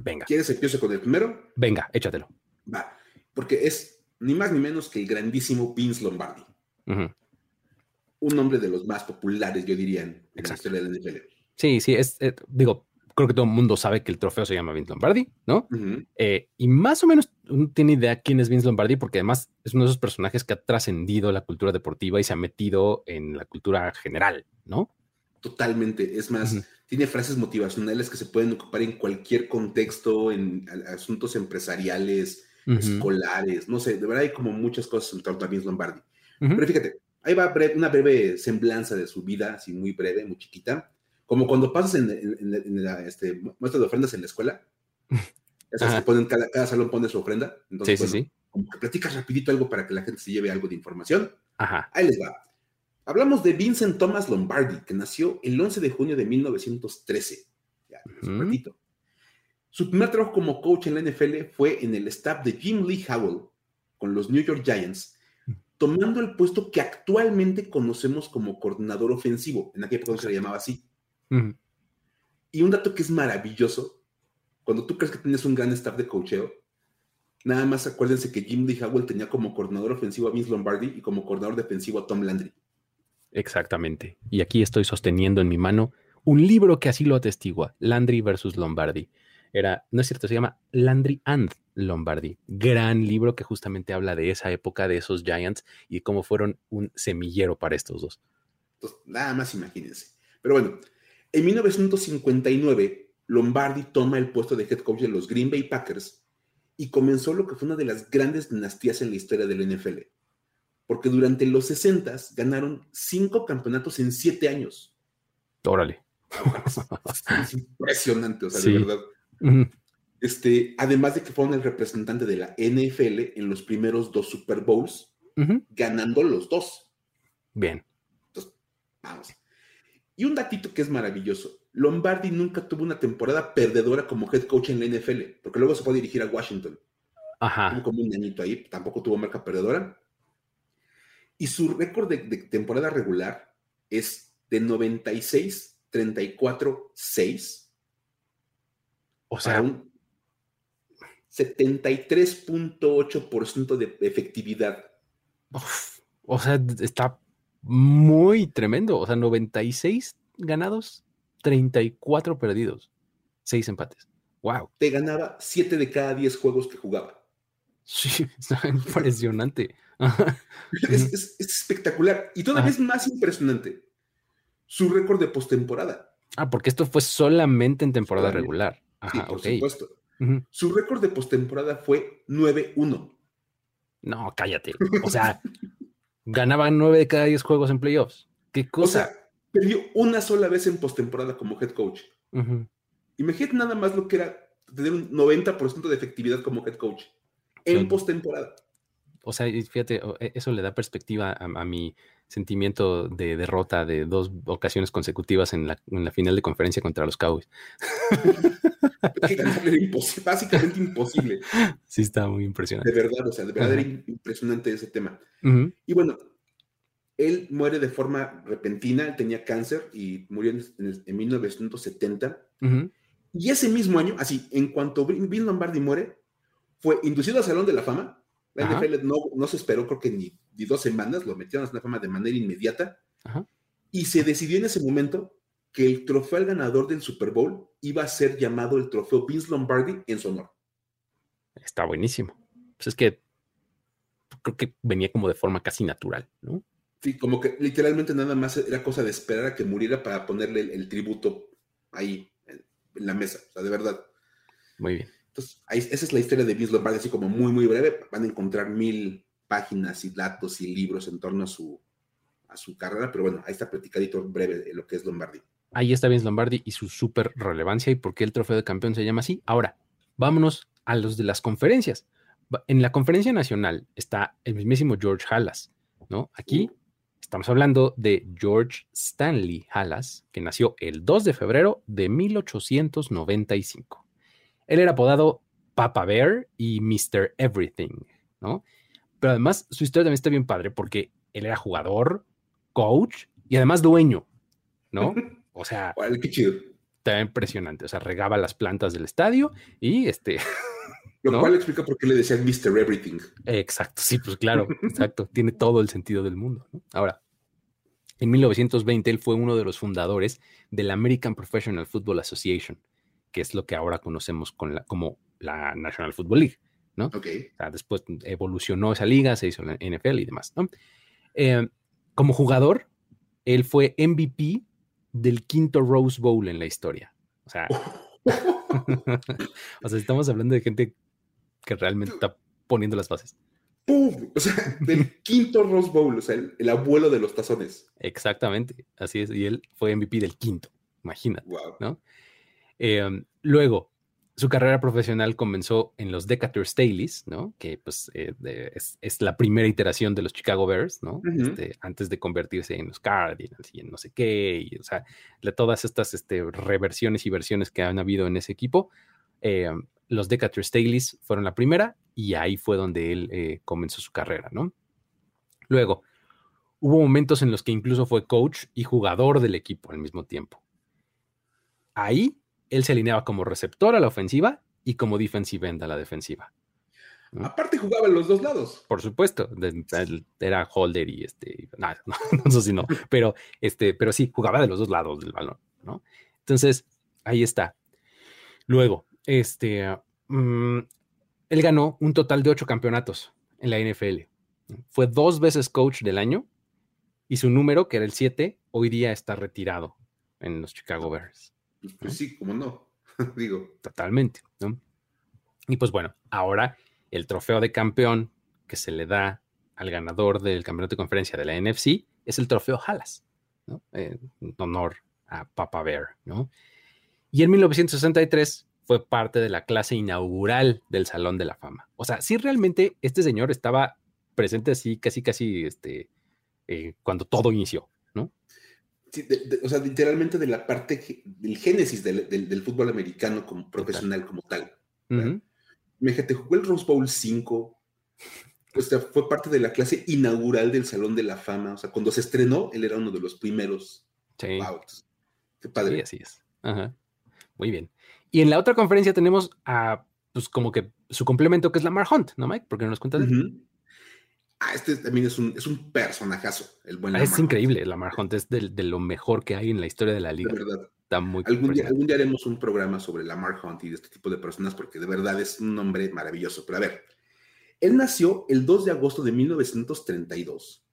Venga. ¿Quieres empiezo con el primero? Venga, échatelo. Va, porque es ni más ni menos que el grandísimo Vince Lombardi. Un nombre de los más populares, yo diría, en, la historia del NFL. Sí, sí, es, eh, digo, creo que todo el mundo sabe que el trofeo se llama Vince Lombardi, ¿no? Eh, y más o menos uno tiene idea quién es Vince Lombardi, porque además es uno de esos personajes que ha trascendido la cultura deportiva y se ha metido en la cultura general, ¿no? Totalmente. Es más, tiene frases motivacionales que se pueden ocupar en cualquier contexto, en asuntos empresariales, escolares, no sé, de verdad hay como muchas cosas en torno a Vince Lombardi. Pero fíjate, ahí va una breve semblanza de su vida, así muy breve, muy chiquita, como cuando pasas en, la este, muestra de ofrendas en la escuela. *laughs* Esas que ponen, cada, salón pone su ofrenda. Entonces, sí, sí, sí. Como que platicas rapidito algo para que la gente se lleve algo de información. Ajá. Ahí les va. Hablamos de Vincent Thomas Lombardi, que nació el 11 de junio de 1913. Ya, Su primer trabajo como coach en la NFL fue en el staff de Jim Lee Howell con los New York Giants, tomando el puesto que actualmente conocemos como coordinador ofensivo. En aquella época se le llamaba así. Y un dato que es maravilloso, cuando tú crees que tienes un gran staff de coacheo, nada más acuérdense que Jim Lee Howell tenía como coordinador ofensivo a Vince Lombardi y como coordinador defensivo a Tom Landry. Exactamente. Y aquí estoy sosteniendo en mi mano un libro que así lo atestigua, Landry versus Lombardi. Era, no es cierto, se llama Landry and Lombardi. Gran libro que justamente habla de esa época, de esos Giants y cómo fueron un semillero para estos dos. Entonces, nada más imagínense. Pero bueno, en 1959, Lombardi toma el puesto de head coach de los Green Bay Packers y comenzó lo que fue una de las grandes dinastías en la historia del NFL. Porque durante los 60 ganaron cinco campeonatos en siete años. Órale. Es impresionante, o sea, de verdad. Este, además de que fueron el representante de la NFL en los primeros dos Super Bowls, ganando los dos. Bien. Entonces, vamos. Y un datito que es maravilloso. Lombardi nunca tuvo una temporada perdedora como head coach en la NFL, porque luego se fue a dirigir a Washington. Ajá. Tuvo como un añito ahí, tampoco tuvo marca perdedora. Y su récord de, de temporada regular es de 96, 34, 6. O sea, un 73.8% de efectividad. o sea, está muy tremendo. O sea, 96 ganados, 34 perdidos, 6 empates. Wow. Te ganaba 7 de cada 10 juegos que jugaba. Sí, *laughs* está impresionante. *laughs* es, es, espectacular. Y todavía es más impresionante su récord de postemporada. Ah, porque esto fue solamente en temporada regular. Ajá, sí, por supuesto. Su récord de postemporada fue 9-1. No, cállate. O sea, ganaban 9 de cada 10 juegos en playoffs. ¿Qué cosa? O sea, perdió una sola vez en postemporada como head coach. Imagínate nada más lo que era tener un 90% de efectividad como head coach en postemporada. O sea, fíjate, e, eso le da perspectiva a, mi sentimiento de derrota de dos ocasiones consecutivas en la, en la final de conferencia contra los Cowboys. *laughs* básicamente imposible. Sí, está muy impresionante. De verdad, o sea, de verdad era impresionante ese tema. Y bueno, él muere de forma repentina, tenía cáncer y murió en, en 1970. Y ese mismo año, así, en cuanto Bill Lombardi muere, fue inducido al Salón de la Fama. La NFL no, no, se esperó, creo que ni, dos semanas, lo metieron a la fama de manera inmediata. Y se decidió en ese momento que el trofeo al ganador del Super Bowl iba a ser llamado el trofeo Vince Lombardi en su honor. Está buenísimo. Pues es que creo que venía como de forma casi natural, ¿no? Sí, como que literalmente nada más era cosa de esperar a que muriera para ponerle el, tributo ahí en, la mesa, o sea, de verdad. Muy bien. Entonces, esa es la historia de Vince Lombardi, así como muy, muy breve. Van a encontrar mil páginas y datos y libros en torno a su, a su carrera, pero bueno, ahí está platicadito breve de lo que es Lombardi. Ahí está Vince Lombardi y su súper relevancia y por qué el trofeo de campeón se llama así. Ahora, vámonos a los de las conferencias. En la conferencia nacional está el mismísimo George Halas, ¿no? Aquí estamos hablando de George Stanley Halas, que nació el 2 de febrero de 1895. Él era apodado Papa Bear y Mr. Everything, ¿no? Pero además su historia también está bien padre porque él era jugador, coach y además dueño, ¿no? *laughs* O sea, qué chido. Está impresionante. O sea, regaba las plantas del estadio y este. Lo cual explica por qué le decían Mr. Everything. Exacto, sí, pues claro, *laughs* exacto. Tiene todo el sentido del mundo. Ahora, en 1920 él fue uno de los fundadores del American Professional Football Association, que es lo que ahora conocemos con la, como la National Football League, ¿no? Ok. O sea, después evolucionó esa liga, se hizo la NFL y demás, ¿no? Eh, como jugador, él fue MVP del quinto Rose Bowl en la historia. O sea, *laughs* o sea, estamos hablando de gente que realmente está poniendo las bases. ¡Pum! O sea, del *laughs* quinto Rose Bowl, o sea, el, abuelo de los tazones. Exactamente, así es. Y él fue MVP del quinto, imagínate, ¿no? Eh, luego, su carrera profesional comenzó en los Decatur Staleys, ¿no? Que pues eh, es, la primera iteración de los Chicago Bears, ¿no? Este, antes de convertirse en los Cardinals y en no sé qué, y, o sea, de todas estas este, reversiones y versiones que han habido en ese equipo, eh, los Decatur Staleys fueron la primera y ahí fue donde él eh, comenzó su carrera, ¿no? Luego, hubo momentos en los que incluso fue coach y jugador del equipo al mismo tiempo. Ahí él se alineaba como receptor a la ofensiva y como defensive end a la defensiva. Aparte jugaba en los dos lados. Por supuesto, era holder y este, nada, *laughs* no, no, sé si no, pero este, pero sí, jugaba de los dos lados del balón, ¿no? Entonces, ahí está. Luego, este, mm, él ganó un total de ocho campeonatos en la NFL. Fue dos veces coach del año y su número, que era el 7, hoy día está retirado en los Chicago Bears. Pues sí, como no, *laughs* digo. Totalmente, ¿no? Y pues bueno, ahora el trofeo de campeón que se le da al ganador del campeonato de conferencia de la NFC es el trofeo Halas, ¿no? en honor a Papa Bear, ¿no? Y en 1963 fue parte de la clase inaugural del Salón de la Fama. O sea, sí realmente este señor estaba presente así, casi, casi, este, eh, cuando todo inició, o sea, literalmente de la parte del génesis del, fútbol americano como profesional como tal. Imagínate, jugó el Rose Bowl 5, o sea, fue parte de la clase inaugural del Salón de la Fama. O sea, cuando se estrenó, él era uno de los primeros. Sí. Wow, qué padre. Sí, así es. Ajá. Muy bien. Y en la otra conferencia tenemos a, pues como que su complemento, que es Lamar Hunt, ¿no, Mike? ¿Por qué no nos cuentas de él? Ah, este también es un, es un personajazo, el buen ah, Lamar Es increíble, Lamar Hunt es de, de, lo mejor que hay en la historia de la liga. De verdad. Está muy algún día, algún día haremos un programa sobre Lamar Hunt y de este tipo de personas, porque de verdad es un hombre maravilloso. Pero a ver, él nació el 2 de agosto de 1932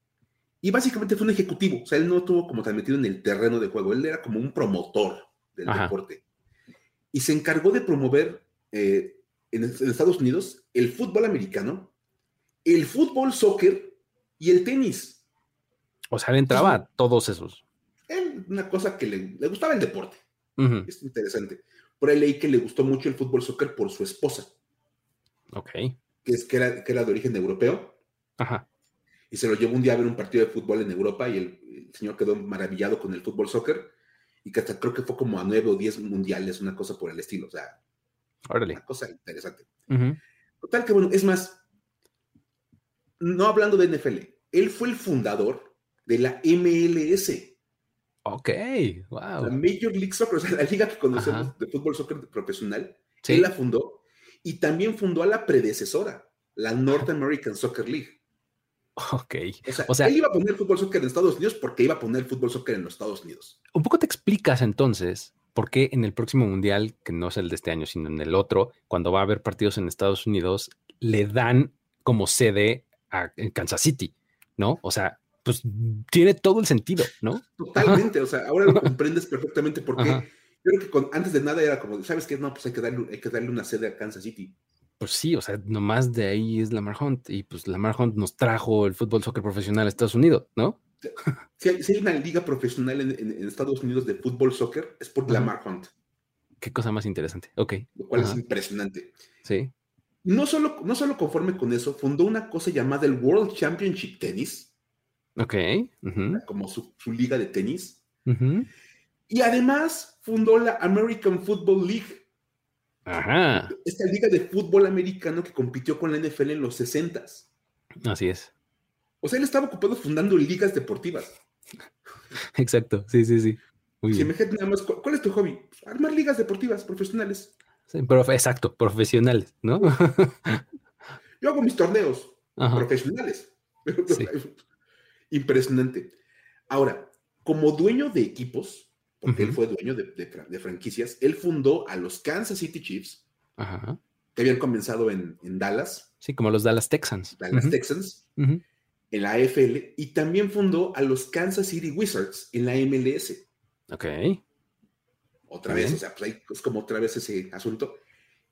y básicamente fue un ejecutivo, o sea, él no estuvo como tan metido en el terreno de juego, él era como un promotor del deporte y se encargó de promover eh, en, Estados Unidos el fútbol americano, el fútbol soccer y el tenis. O sea, le entraba a todos esos. una cosa que le, gustaba el deporte. Es interesante. Por ahí leí que le gustó mucho el fútbol soccer por su esposa. Ok. Que, es, que, era, que era de origen europeo. Ajá. Y se lo llevó un día a ver un partido de fútbol en Europa y el, el señor quedó maravillado con el fútbol soccer y que hasta creo que fue como a nueve o diez mundiales, una cosa por el estilo, o sea, una cosa interesante. Total que bueno, es más, no hablando de NFL, él fue el fundador de la MLS. Ok, wow. La Major League Soccer, o sea, la liga que conocemos de fútbol soccer profesional, él la fundó y también fundó a la predecesora, la North American Soccer League. Ok. O sea, él iba a poner fútbol soccer en Estados Unidos porque iba a poner fútbol soccer en los Estados Unidos. Un poco te explicas entonces por qué en el próximo mundial, que no es el de este año, sino en el otro, cuando va a haber partidos en Estados Unidos, le dan como sede a Kansas City, ¿no? O sea, pues tiene todo el sentido, ¿no? Totalmente, o sea, ahora lo comprendes perfectamente porque yo creo que antes de nada era como, ¿sabes qué? No, pues hay que darle, hay que darle una sede a Kansas City pues sí, o sea, nomás de ahí es Lamar Hunt y pues Lamar Hunt nos trajo el fútbol soccer profesional a Estados Unidos, ¿no? Si hay, una liga profesional en, Estados Unidos de fútbol soccer, es por Lamar Hunt. Qué cosa más interesante. Ok. Lo cual es impresionante. Sí. No solo, no solo conforme con eso, fundó una cosa llamada el World Championship Tennis. Ok. Como su, liga de tenis. Y además fundó la American Football League Ajá. Esta liga de fútbol americano que compitió con la NFL en los 60 Así es. O sea, él estaba ocupado fundando ligas deportivas. Exacto, sí, sí, sí. Muy bien. nada más, ¿cuál es tu hobby? Armar ligas deportivas profesionales. Sí, exacto, profesionales, ¿no? *laughs* Yo hago mis torneos profesionales. *laughs* Impresionante. Ahora, como dueño de equipos, porque él fue dueño de, franquicias, él fundó a los Kansas City Chiefs, que habían comenzado en, Dallas. Sí, como los Dallas Texans. Dallas Texans, en la AFL, y también fundó a los Kansas City Wizards en la MLS. Ok. Otra vez, o sea, pues es como otra vez ese asunto.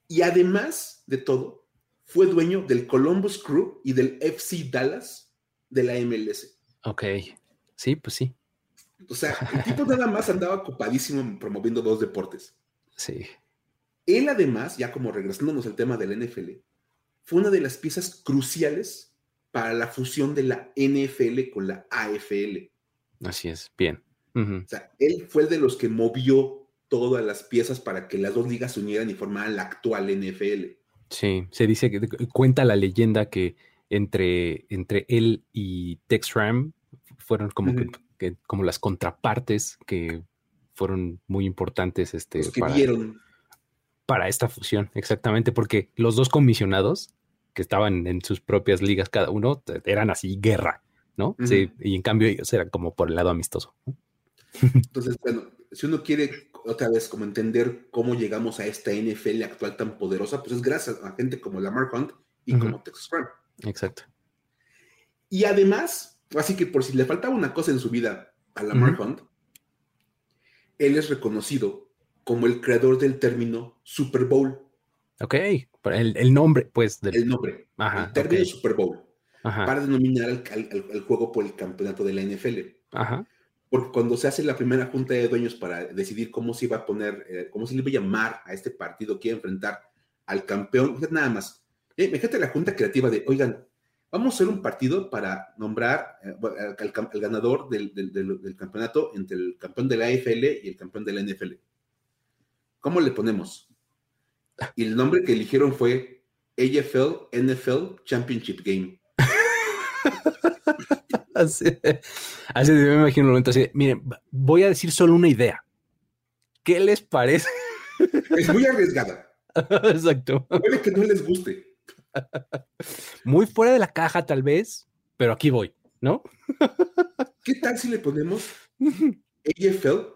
Y además de todo, fue dueño del Columbus Crew y del FC Dallas de la MLS. Ok. Sí, pues sí. O sea, el tipo nada más andaba ocupadísimo promoviendo dos deportes. Sí. Él además, ya como regresándonos al tema del NFL, fue una de las piezas cruciales para la fusión de la NFL con la AFL. Así es, bien. O sea, él fue de los que movió todas las piezas para que las dos ligas se unieran y formaran la actual NFL. Sí, se dice que cuenta la leyenda que entre, entre él y Tex Ram fueron como que como las contrapartes que fueron muy importantes este, para, para esta fusión, exactamente, porque los dos comisionados que estaban en sus propias ligas cada uno, eran así guerra, ¿no? Sí, y en cambio ellos eran como por el lado amistoso. Entonces, bueno, si uno quiere otra vez como entender cómo llegamos a esta NFL actual tan poderosa, pues es gracias a gente como Lamar Hunt y como Texas Ram. Exacto. Y además, así que por si le faltaba una cosa en su vida a Lamar Hunt, él es reconocido como el creador del término Super Bowl. Ok, el, el nombre, pues. Del... El nombre. el término Super Bowl. Para denominar al, juego por el campeonato de la NFL. Ajá. Porque cuando se hace la primera junta de dueños para decidir cómo se iba a poner, eh, cómo se le iba a llamar a este partido que iba a enfrentar al campeón, nada más. Eh, fíjate la junta creativa de, oigan, vamos a hacer un partido para nombrar eh, al, ganador del, del, campeonato entre el campeón de la AFL y el campeón de la NFL. ¿Cómo le ponemos? Y el nombre que eligieron fue AFL NFL Championship Game. *laughs* así, así me imagino un momento así. Miren, voy a decir solo una idea. ¿Qué les parece? Es muy arriesgada. *laughs* Exacto. Puede que no les guste. Muy fuera de la caja, tal vez, pero aquí voy, ¿no? ¿Qué tal si le ponemos *laughs* AFL-NFL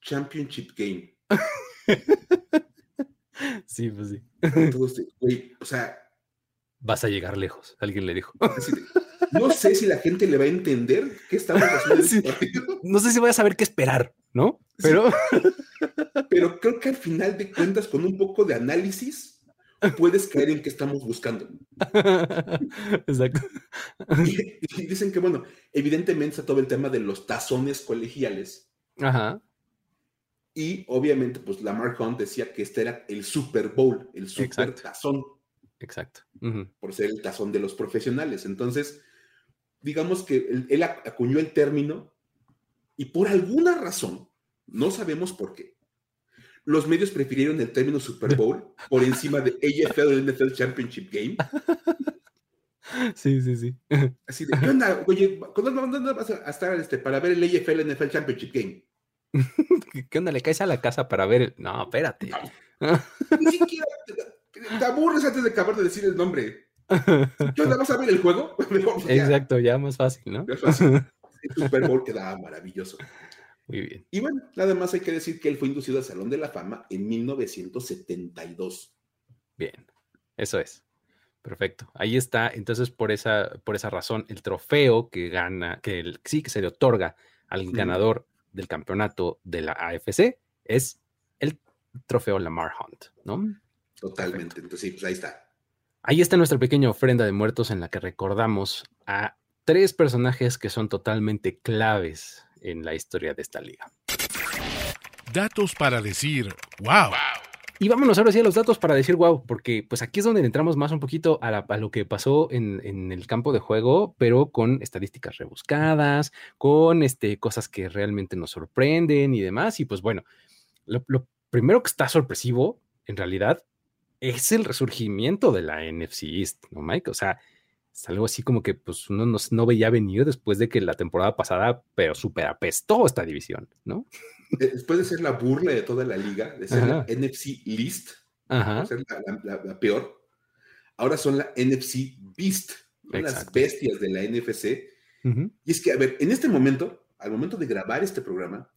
Championship Game? Sí, pues sí. o sea. Vas a llegar lejos, alguien le dijo. No sé si la gente le va a entender qué estamos *laughs* haciendo. No sé si voy a saber qué esperar, ¿no? Pero. Pero creo que al final de cuentas, con un poco de análisis, puedes caer en qué estamos buscando. *laughs* Exacto. Y, dicen que, bueno, evidentemente está todo el tema de los tazones colegiales. Ajá. Y obviamente, pues Lamar Hunt decía que este era el Super Bowl, el Super Tazón. Exacto. Por ser el tazón de los profesionales. Entonces, digamos que él, acuñó el término y por alguna razón, no sabemos por qué, los medios prefirieron el término Super Bowl por encima de AFL NFL Championship Game. *laughs* Sí, sí, sí. Así de, ¿qué onda? Oye, ¿cuándo vas a estar este, para ver el AFL NFL Championship Game? *laughs* ¿Qué onda? ¿Le caes a la casa para ver el... No, espérate. Ni siquiera te, aburres antes de acabar de decir el nombre. *laughs* ¿Qué onda? ¿Vas a ver el juego? *laughs* Exacto, ya más fácil, ¿no? Más fácil. *laughs* El Super Bowl quedaba maravilloso. Muy bien. Y bueno, nada más hay que decir que él fue inducido al Salón de la Fama en 1972. Bien, eso es. Perfecto. Ahí está. Entonces, por esa, por esa razón, el trofeo que gana, que sí que se le otorga al ganador del campeonato de la AFC es el trofeo Lamar Hunt, ¿no? Totalmente. Entonces, sí, pues ahí está. Ahí está nuestra pequeña ofrenda de muertos en la que recordamos a tres personajes que son totalmente claves en la historia de esta liga. Datos para decir, wow. Y vámonos ahora sí a los datos para decir wow, porque pues aquí es donde entramos más un poquito a, lo que pasó en, el campo de juego, pero con estadísticas rebuscadas, con este, cosas que realmente nos sorprenden y demás. Y pues bueno, lo, primero que está sorpresivo, en realidad, es el resurgimiento de la NFC East, ¿no, Mike? O sea, es algo así como que pues uno no, veía venir después de que la temporada pasada, pero súper apestó esta división, ¿no? Después de ser la burla de toda la liga, de ser la NFC List, ser la, peor, ahora son la NFC Beast, las bestias de la NFC. Y es que, a ver, en este momento, al momento de grabar este programa,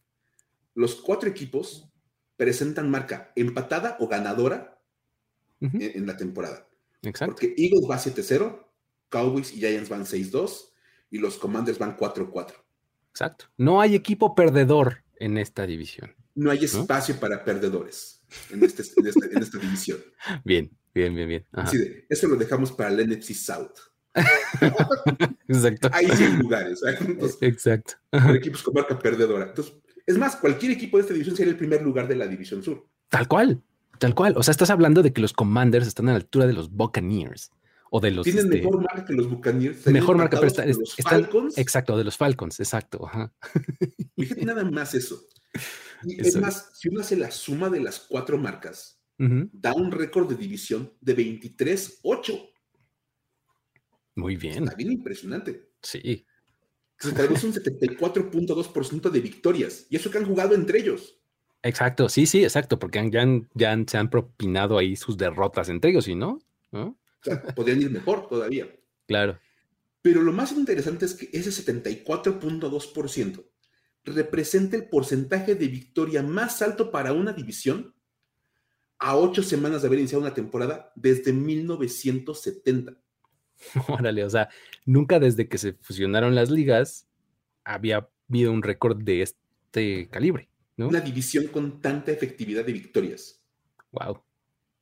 los cuatro equipos presentan marca empatada o ganadora en, la temporada. Exacto. Porque Eagles va 7-0, Cowboys y Giants van 6-2 y los Commanders van 4-4. Exacto. No hay equipo perdedor en esta división. No hay espacio para perdedores en, este, este, esta división. *laughs* Bien, bien, bien, bien. eso lo dejamos para el NFC South. *laughs* Exacto. Hay 100 lugares. Exacto. equipos con marca perdedora. Entonces, es más, cualquier equipo de esta división sería el primer lugar de la división sur. Tal cual, tal cual. O sea, estás hablando de que los Commanders están a la altura de los Buccaneers o de los. Tienen este, mejor marca que los Buccaneers. Mejor marca, pero están, los Falcons. Exacto, de los Falcons, exacto. *laughs* Fíjate nada más eso. Y es más, si uno hace la suma de las cuatro marcas, da un récord de división de 23-8. Muy bien. Está bien impresionante. Sí. Se traduce un 74.2% de victorias. Y eso que han jugado entre ellos. Exacto, sí, sí, exacto, porque ya, ya se han propinado ahí sus derrotas entre ellos, ¿y no? ¿no? O sea, podrían ir mejor todavía. Claro. Pero lo más interesante es que ese 74.2% representa el porcentaje de victoria más alto para una división a ocho semanas de haber iniciado una temporada desde 1970. *laughs* Órale, o sea, nunca desde que se fusionaron las ligas había habido un récord de este calibre, ¿no? Una división con tanta efectividad de victorias. Wow,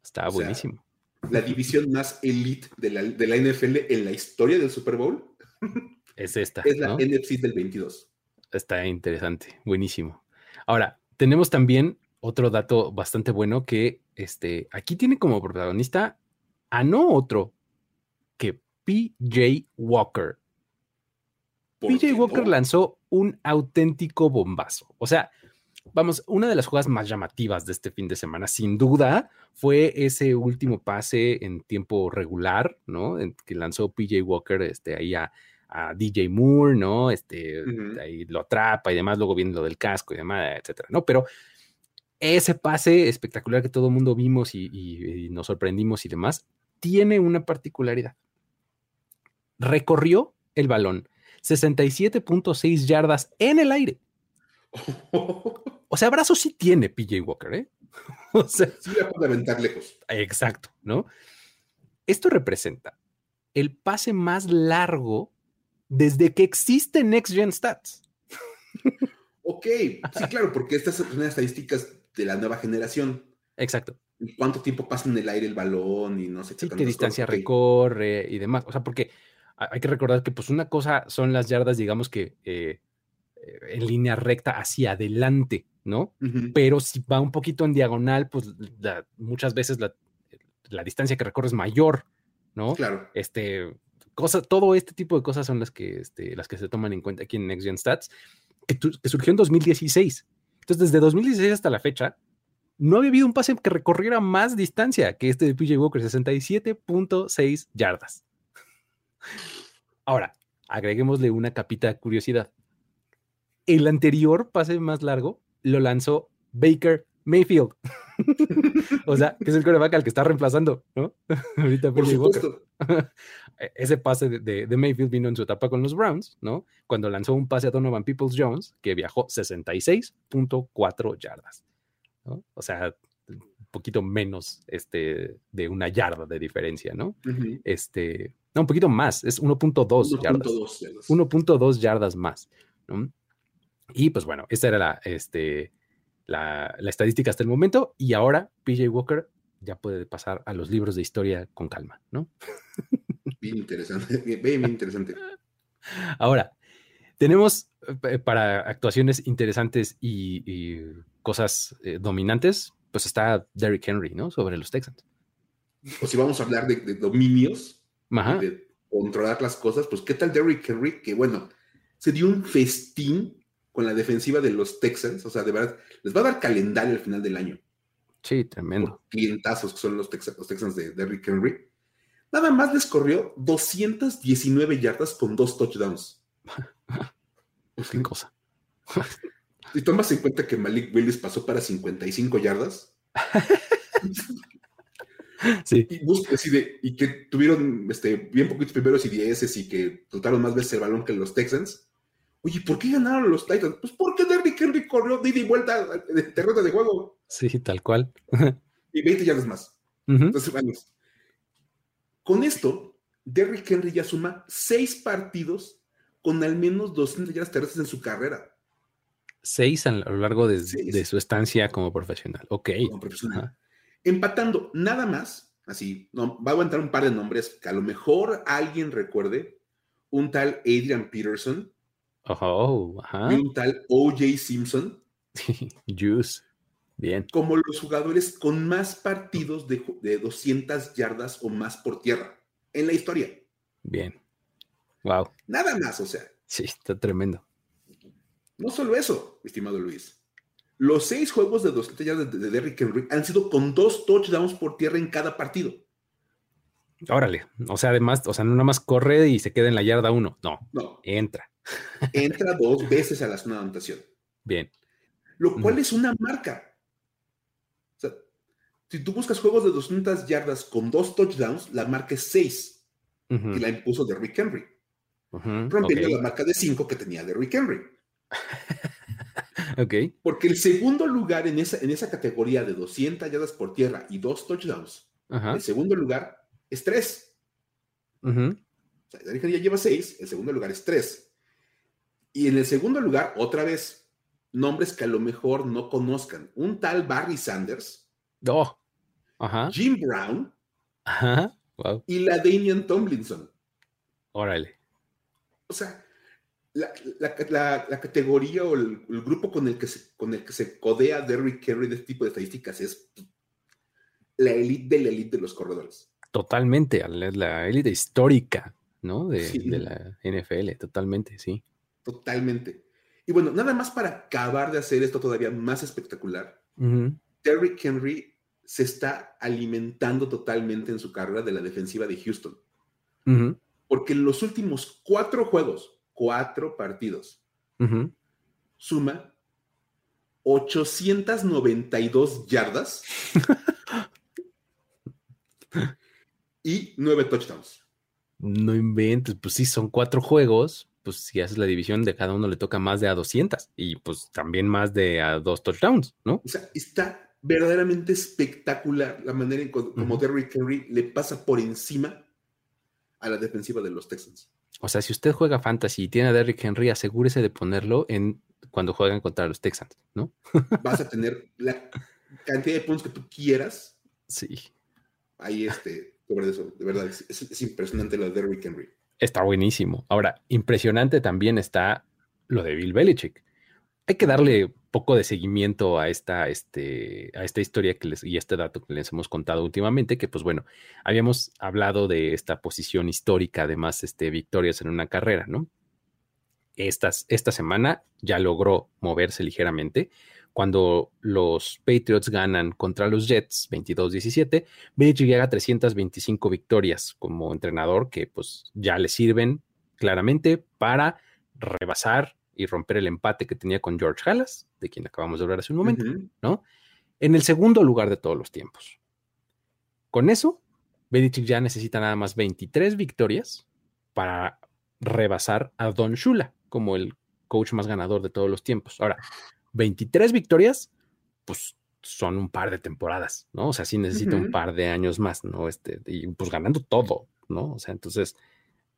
está O sea, buenísimo. La división más elite de la, de la NFL en la historia del Super Bowl *laughs* Es esta, es la ¿no? NFC del 22. Está interesante, buenísimo. Ahora, tenemos también otro dato bastante bueno que este, aquí tiene como protagonista a no otro que PJ Walker. ¿Por PJ Walker no? lanzó un auténtico bombazo. O sea, vamos, una de las jugadas más llamativas de este fin de semana, sin duda, fue ese último pase en tiempo regular, ¿no? En- que lanzó PJ Walker este, ahí a, a DJ Moore, ¿no? Este, ahí lo atrapa y demás, luego viene lo del casco y demás, etcétera, ¿no? Pero ese pase espectacular que todo el mundo vimos y, y- y nos sorprendimos y demás, tiene una particularidad. Recorrió el balón 67.6 yardas en el aire. *laughs* O sea, brazo sí tiene PJ Walker, ¿eh? *laughs* O sea, sí, la puede aventar lejos. exacto, ¿no? Esto representa el pase más largo desde que existe Next Gen Stats. Ok, sí, claro, porque estas son las estadísticas de la nueva generación. Exacto. ¿Y ¿Cuánto tiempo pasa en el aire el balón y no sé Sí, qué distancia cosas? Recorre y demás. O sea, porque ha- hay que recordar que pues una cosa son las yardas, digamos que eh, en línea recta hacia adelante, ¿no? Pero si va un poquito en diagonal, pues la- muchas veces la, la distancia que recorre es mayor, ¿no? Claro. Este, cosa, todo este tipo de cosas son las que, este, las que se toman en cuenta aquí en Next Gen Stats, que, tu- que surgió en 2016. Entonces, desde 2016 hasta la fecha, no había habido un pase que recorriera más distancia que este de PJ Walker, 67.6 yardas. Ahora, agreguémosle una capita de curiosidad. El anterior pase más largo lo lanzó Baker Mayfield. *laughs* o sea, que es el coreback al que está reemplazando, ¿no? *laughs* Ahorita Por supuesto. *laughs* E- Ese pase de, de- de Mayfield vino en su etapa con los Browns, ¿no? Cuando lanzó un pase a Donovan Peoples Jones que viajó 66.4 yardas, ¿no? O sea, un poquito menos este, de una yarda de diferencia, ¿no? Este, no, un poquito más, es 1.2 yardas. 1.2 yardas. 1.2 yardas más. ¿no? Y pues bueno, esta era la, este, la, la estadística hasta el momento. Y ahora PJ Walker ya puede pasar a los libros de historia con calma, ¿no? Bien interesante. Bien, bien interesante. *laughs* Ahora, tenemos eh, para actuaciones interesantes y, y cosas eh, dominantes, pues está Derrick Henry, ¿no? Sobre los Texans. O si vamos a hablar de, de dominios, Ajá. de controlar las cosas, pues ¿qué tal Derrick Henry? Que bueno, se dio un festín con la defensiva de los Texans. O sea, de verdad, les va a dar calendario al final del año. Sí, tremendo. Clientazos que son los, Texans, los Texans de Derrick Henry. Nada más les corrió 219 yardas con dos touchdowns. *laughs* Qué cosa. *laughs* Si tomas en cuenta que Malik Willis pasó para 55 yardas *laughs* Sí, y, bus- así de- y que tuvieron este, bien poquitos primeros y dieces y que trotaron más veces el balón que los Texans. Oye, ¿por qué ganaron los Titans? Pues porque Derrick Henry corrió de ida y vuelta de terreno de juego sí, tal cual. *laughs* y 20 yardas más. Entonces, vamos. Con esto, Derrick Henry ya suma seis partidos con al menos 200 yardas terrestres en su carrera Seis a lo largo de, su estancia como profesional. Ok. como profesional. Empatando nada más, así, no, va a aguantar un par de nombres que a lo mejor alguien recuerde, un tal Adrian Peterson Oh, ajá. y un tal OJ Simpson, *laughs* Juice. Bien. como los jugadores con más partidos de, de 200 yardas o más por tierra en la historia. Bien. Wow. Nada más, o sea, Sí, está tremendo. no solo eso, estimado Luis. Los seis juegos de 200 yardas de, de Derrick Henry han sido con dos touchdowns por tierra en cada partido. Órale. O sea, además, o sea, no nada más corre y se queda en la yarda uno. No, No, entra. Entra dos veces a la zona de anotación. Bien. lo cual es una marca. O sea, Si tú buscas juegos de 200 yardas con dos touchdowns, la marca es 6, Ujú, que la impuso de Rick Henry, ujú, rompiendo la marca de 5 que tenía de Rick Henry. *laughs* ok, Porque el segundo lugar en esa, en esa categoría de 200 yardas por tierra y dos touchdowns, el segundo lugar es 3. ujú, O sea, Henry ya lleva 6, el segundo lugar es 3. Y en el segundo lugar, otra vez, nombres que a lo mejor no conozcan. Un tal Barry Sanders, oh, ajá, Jim Brown ajá, wow, y la Damian Tomlinson. órale, O sea, la, la- la- la categoría o el, el grupo con el, que se, con el que se codea Derrick Henry de este tipo de estadísticas es la elite de la elite de los corredores. totalmente, la, la élite histórica, ¿no? De, Sí. de la NFL, totalmente, sí. Totalmente. Y bueno, nada más para acabar de hacer esto todavía más espectacular, Derrick Henry se está alimentando totalmente en su carrera de la defensiva de Houston. Porque en los últimos cuatro juegos, cuatro partidos, ujú. suma 892 yardas *laughs* y nueve touchdowns. No inventes, pues sí, son cuatro juegos, pues si haces la división de cada uno le toca más de a 200 y pues también más de a dos touchdowns, ¿no? O sea, está verdaderamente espectacular la manera en co- como. Derrick Henry le pasa por encima a la defensiva de los Texans. O sea, si usted juega fantasy y tiene a Derrick Henry, asegúrese de ponerlo en cuando juegan contra los Texans, ¿no? *laughs* Vas a tener la cantidad de puntos que tú quieras Sí. ahí este, sobre eso. De verdad, es, es- es impresionante de Derrick Henry. Está buenísimo. Ahora, impresionante también está lo de Bill Belichick. Hay que darle poco de seguimiento a esta, este, a esta historia que les, y este dato que les hemos contado últimamente, que pues bueno, habíamos hablado de esta posición histórica, además, este, victorias en una carrera, ¿no? Esta semana ya logró moverse ligeramente. Cuando los Patriots ganan contra los Jets 22-17, Belichick llega a 325 victorias como entrenador que pues ya le sirven claramente para rebasar y romper el empate que tenía con George Halas, de quien acabamos de hablar hace un momento. ¿no? En el segundo lugar de todos los tiempos. Con eso, Belichick ya necesita nada más 23 victorias para rebasar a Don Shula como el coach más ganador de todos los tiempos. Ahora, 23 victorias, pues son un par de temporadas, ¿no? O sea, sí necesita un par de años más, ¿no? Este, y pues ganando todo, ¿no? O sea, entonces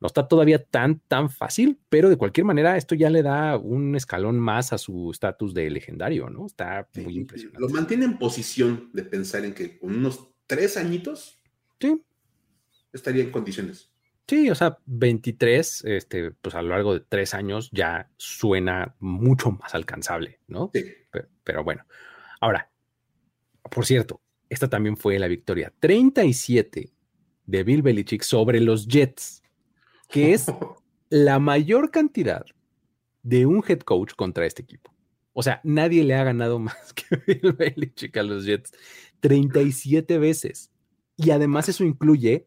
no está todavía tan, tan fácil, pero de cualquier manera esto ya le da un escalón más a su estatus de legendario, ¿no? Está muy impresionante. Lo mantiene en posición de pensar en que con unos tres añitos Sí, estaría en condiciones. Sí, o sea, 23, este, pues a lo largo de tres años ya suena mucho más alcanzable, ¿no? Sí. Pe- Pero, bueno, ahora, por cierto, esta también fue la victoria 37 de Bill Belichick sobre los Jets, que es *laughs* la mayor cantidad de un head coach contra este equipo. O sea, nadie le ha ganado *laughs* más que Bill Belichick a los Jets 37 veces. Y además eso incluye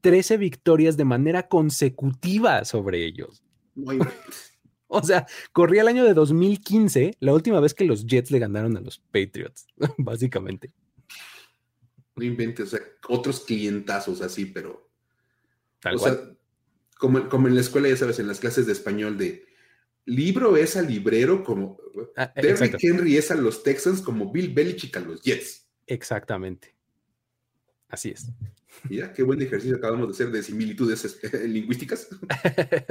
13 victorias de manera consecutiva sobre ellos. *laughs* O sea, corría el año de 2015, la última vez que los Jets le ganaron a los Patriots, *laughs* básicamente. No inventes. O sea, otros clientazos así, pero. Tal o cual. sea, como, como en la escuela, ya sabes, en las clases de español de libro es al librero como Ah, eh, Derrick Henry es a los Texans como Bill Belichick a los Jets. exactamente. Así es. Mira, qué buen ejercicio acabamos de hacer de similitudes este, *laughs* lingüísticas.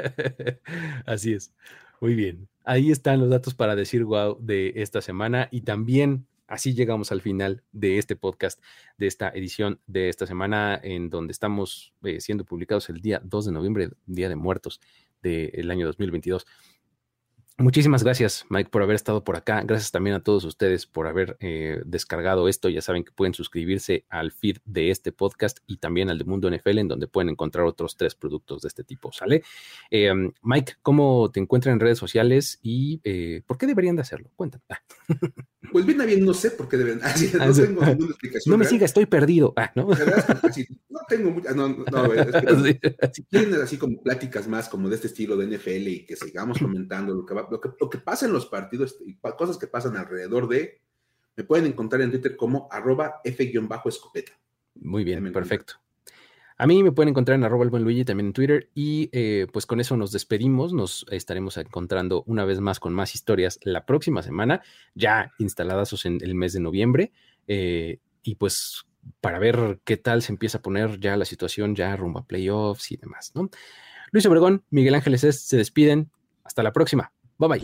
*laughs* Así es. Muy bien. Ahí están los datos para decir wow de esta semana y también así llegamos al final de este podcast, de esta edición de esta semana en donde estamos eh, siendo publicados el día 2 de noviembre, Día de Muertos del año 2022. Muchísimas gracias, Mike, por haber estado por acá. Gracias también a todos ustedes por haber eh, descargado esto. Ya saben que pueden suscribirse al feed de este podcast y también al de Mundo NFL, en donde pueden encontrar otros tres productos de este tipo. ¿Sale? Eh, Mike, ¿cómo te encuentran en redes sociales y eh, por qué deberían de hacerlo? Cuéntame. Ah, *laughs* Pues bien, bien, no sé por qué deben. Así, no Ah, sí. tengo ninguna explicación. no me siga, estoy perdido. Ah, ¿no? La verdad es que así, no tengo mucha. No, no, no, es que, bueno, *laughs* Sí. si quieren así como pláticas más como de este estilo de NFL y que sigamos comentando lo que, va- lo que, lo que pasa en los partidos y cosas que pasan alrededor de, Me pueden encontrar en Twitter como arroba F-escopeta. Muy bien, perfecto. A mí me pueden encontrar en arroba el buen Luigi también en Twitter y eh, pues con eso nos despedimos. Nos estaremos encontrando una vez más con más historias la próxima semana, ya instaladas en el mes de noviembre. Eh, y pues para ver qué tal se empieza a poner ya la situación, ya rumbo a playoffs y demás, ¿no? Luis Obregón, Miguel Ángeles se despiden. Hasta la próxima. Bye bye.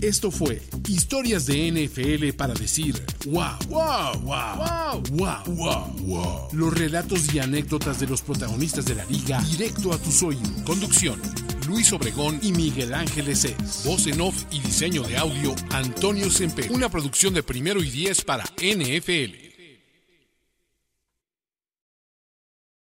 Esto fue Historias de NFL para decir wow, wow, wow, wow, wow, wow, Los relatos y anécdotas de los protagonistas de la liga directo a tus oídos. Conducción. Luis Obregón y Miguel Ángeles es. Voz en off y diseño de audio Antonio Semper. Una producción de primero y diez para NFL.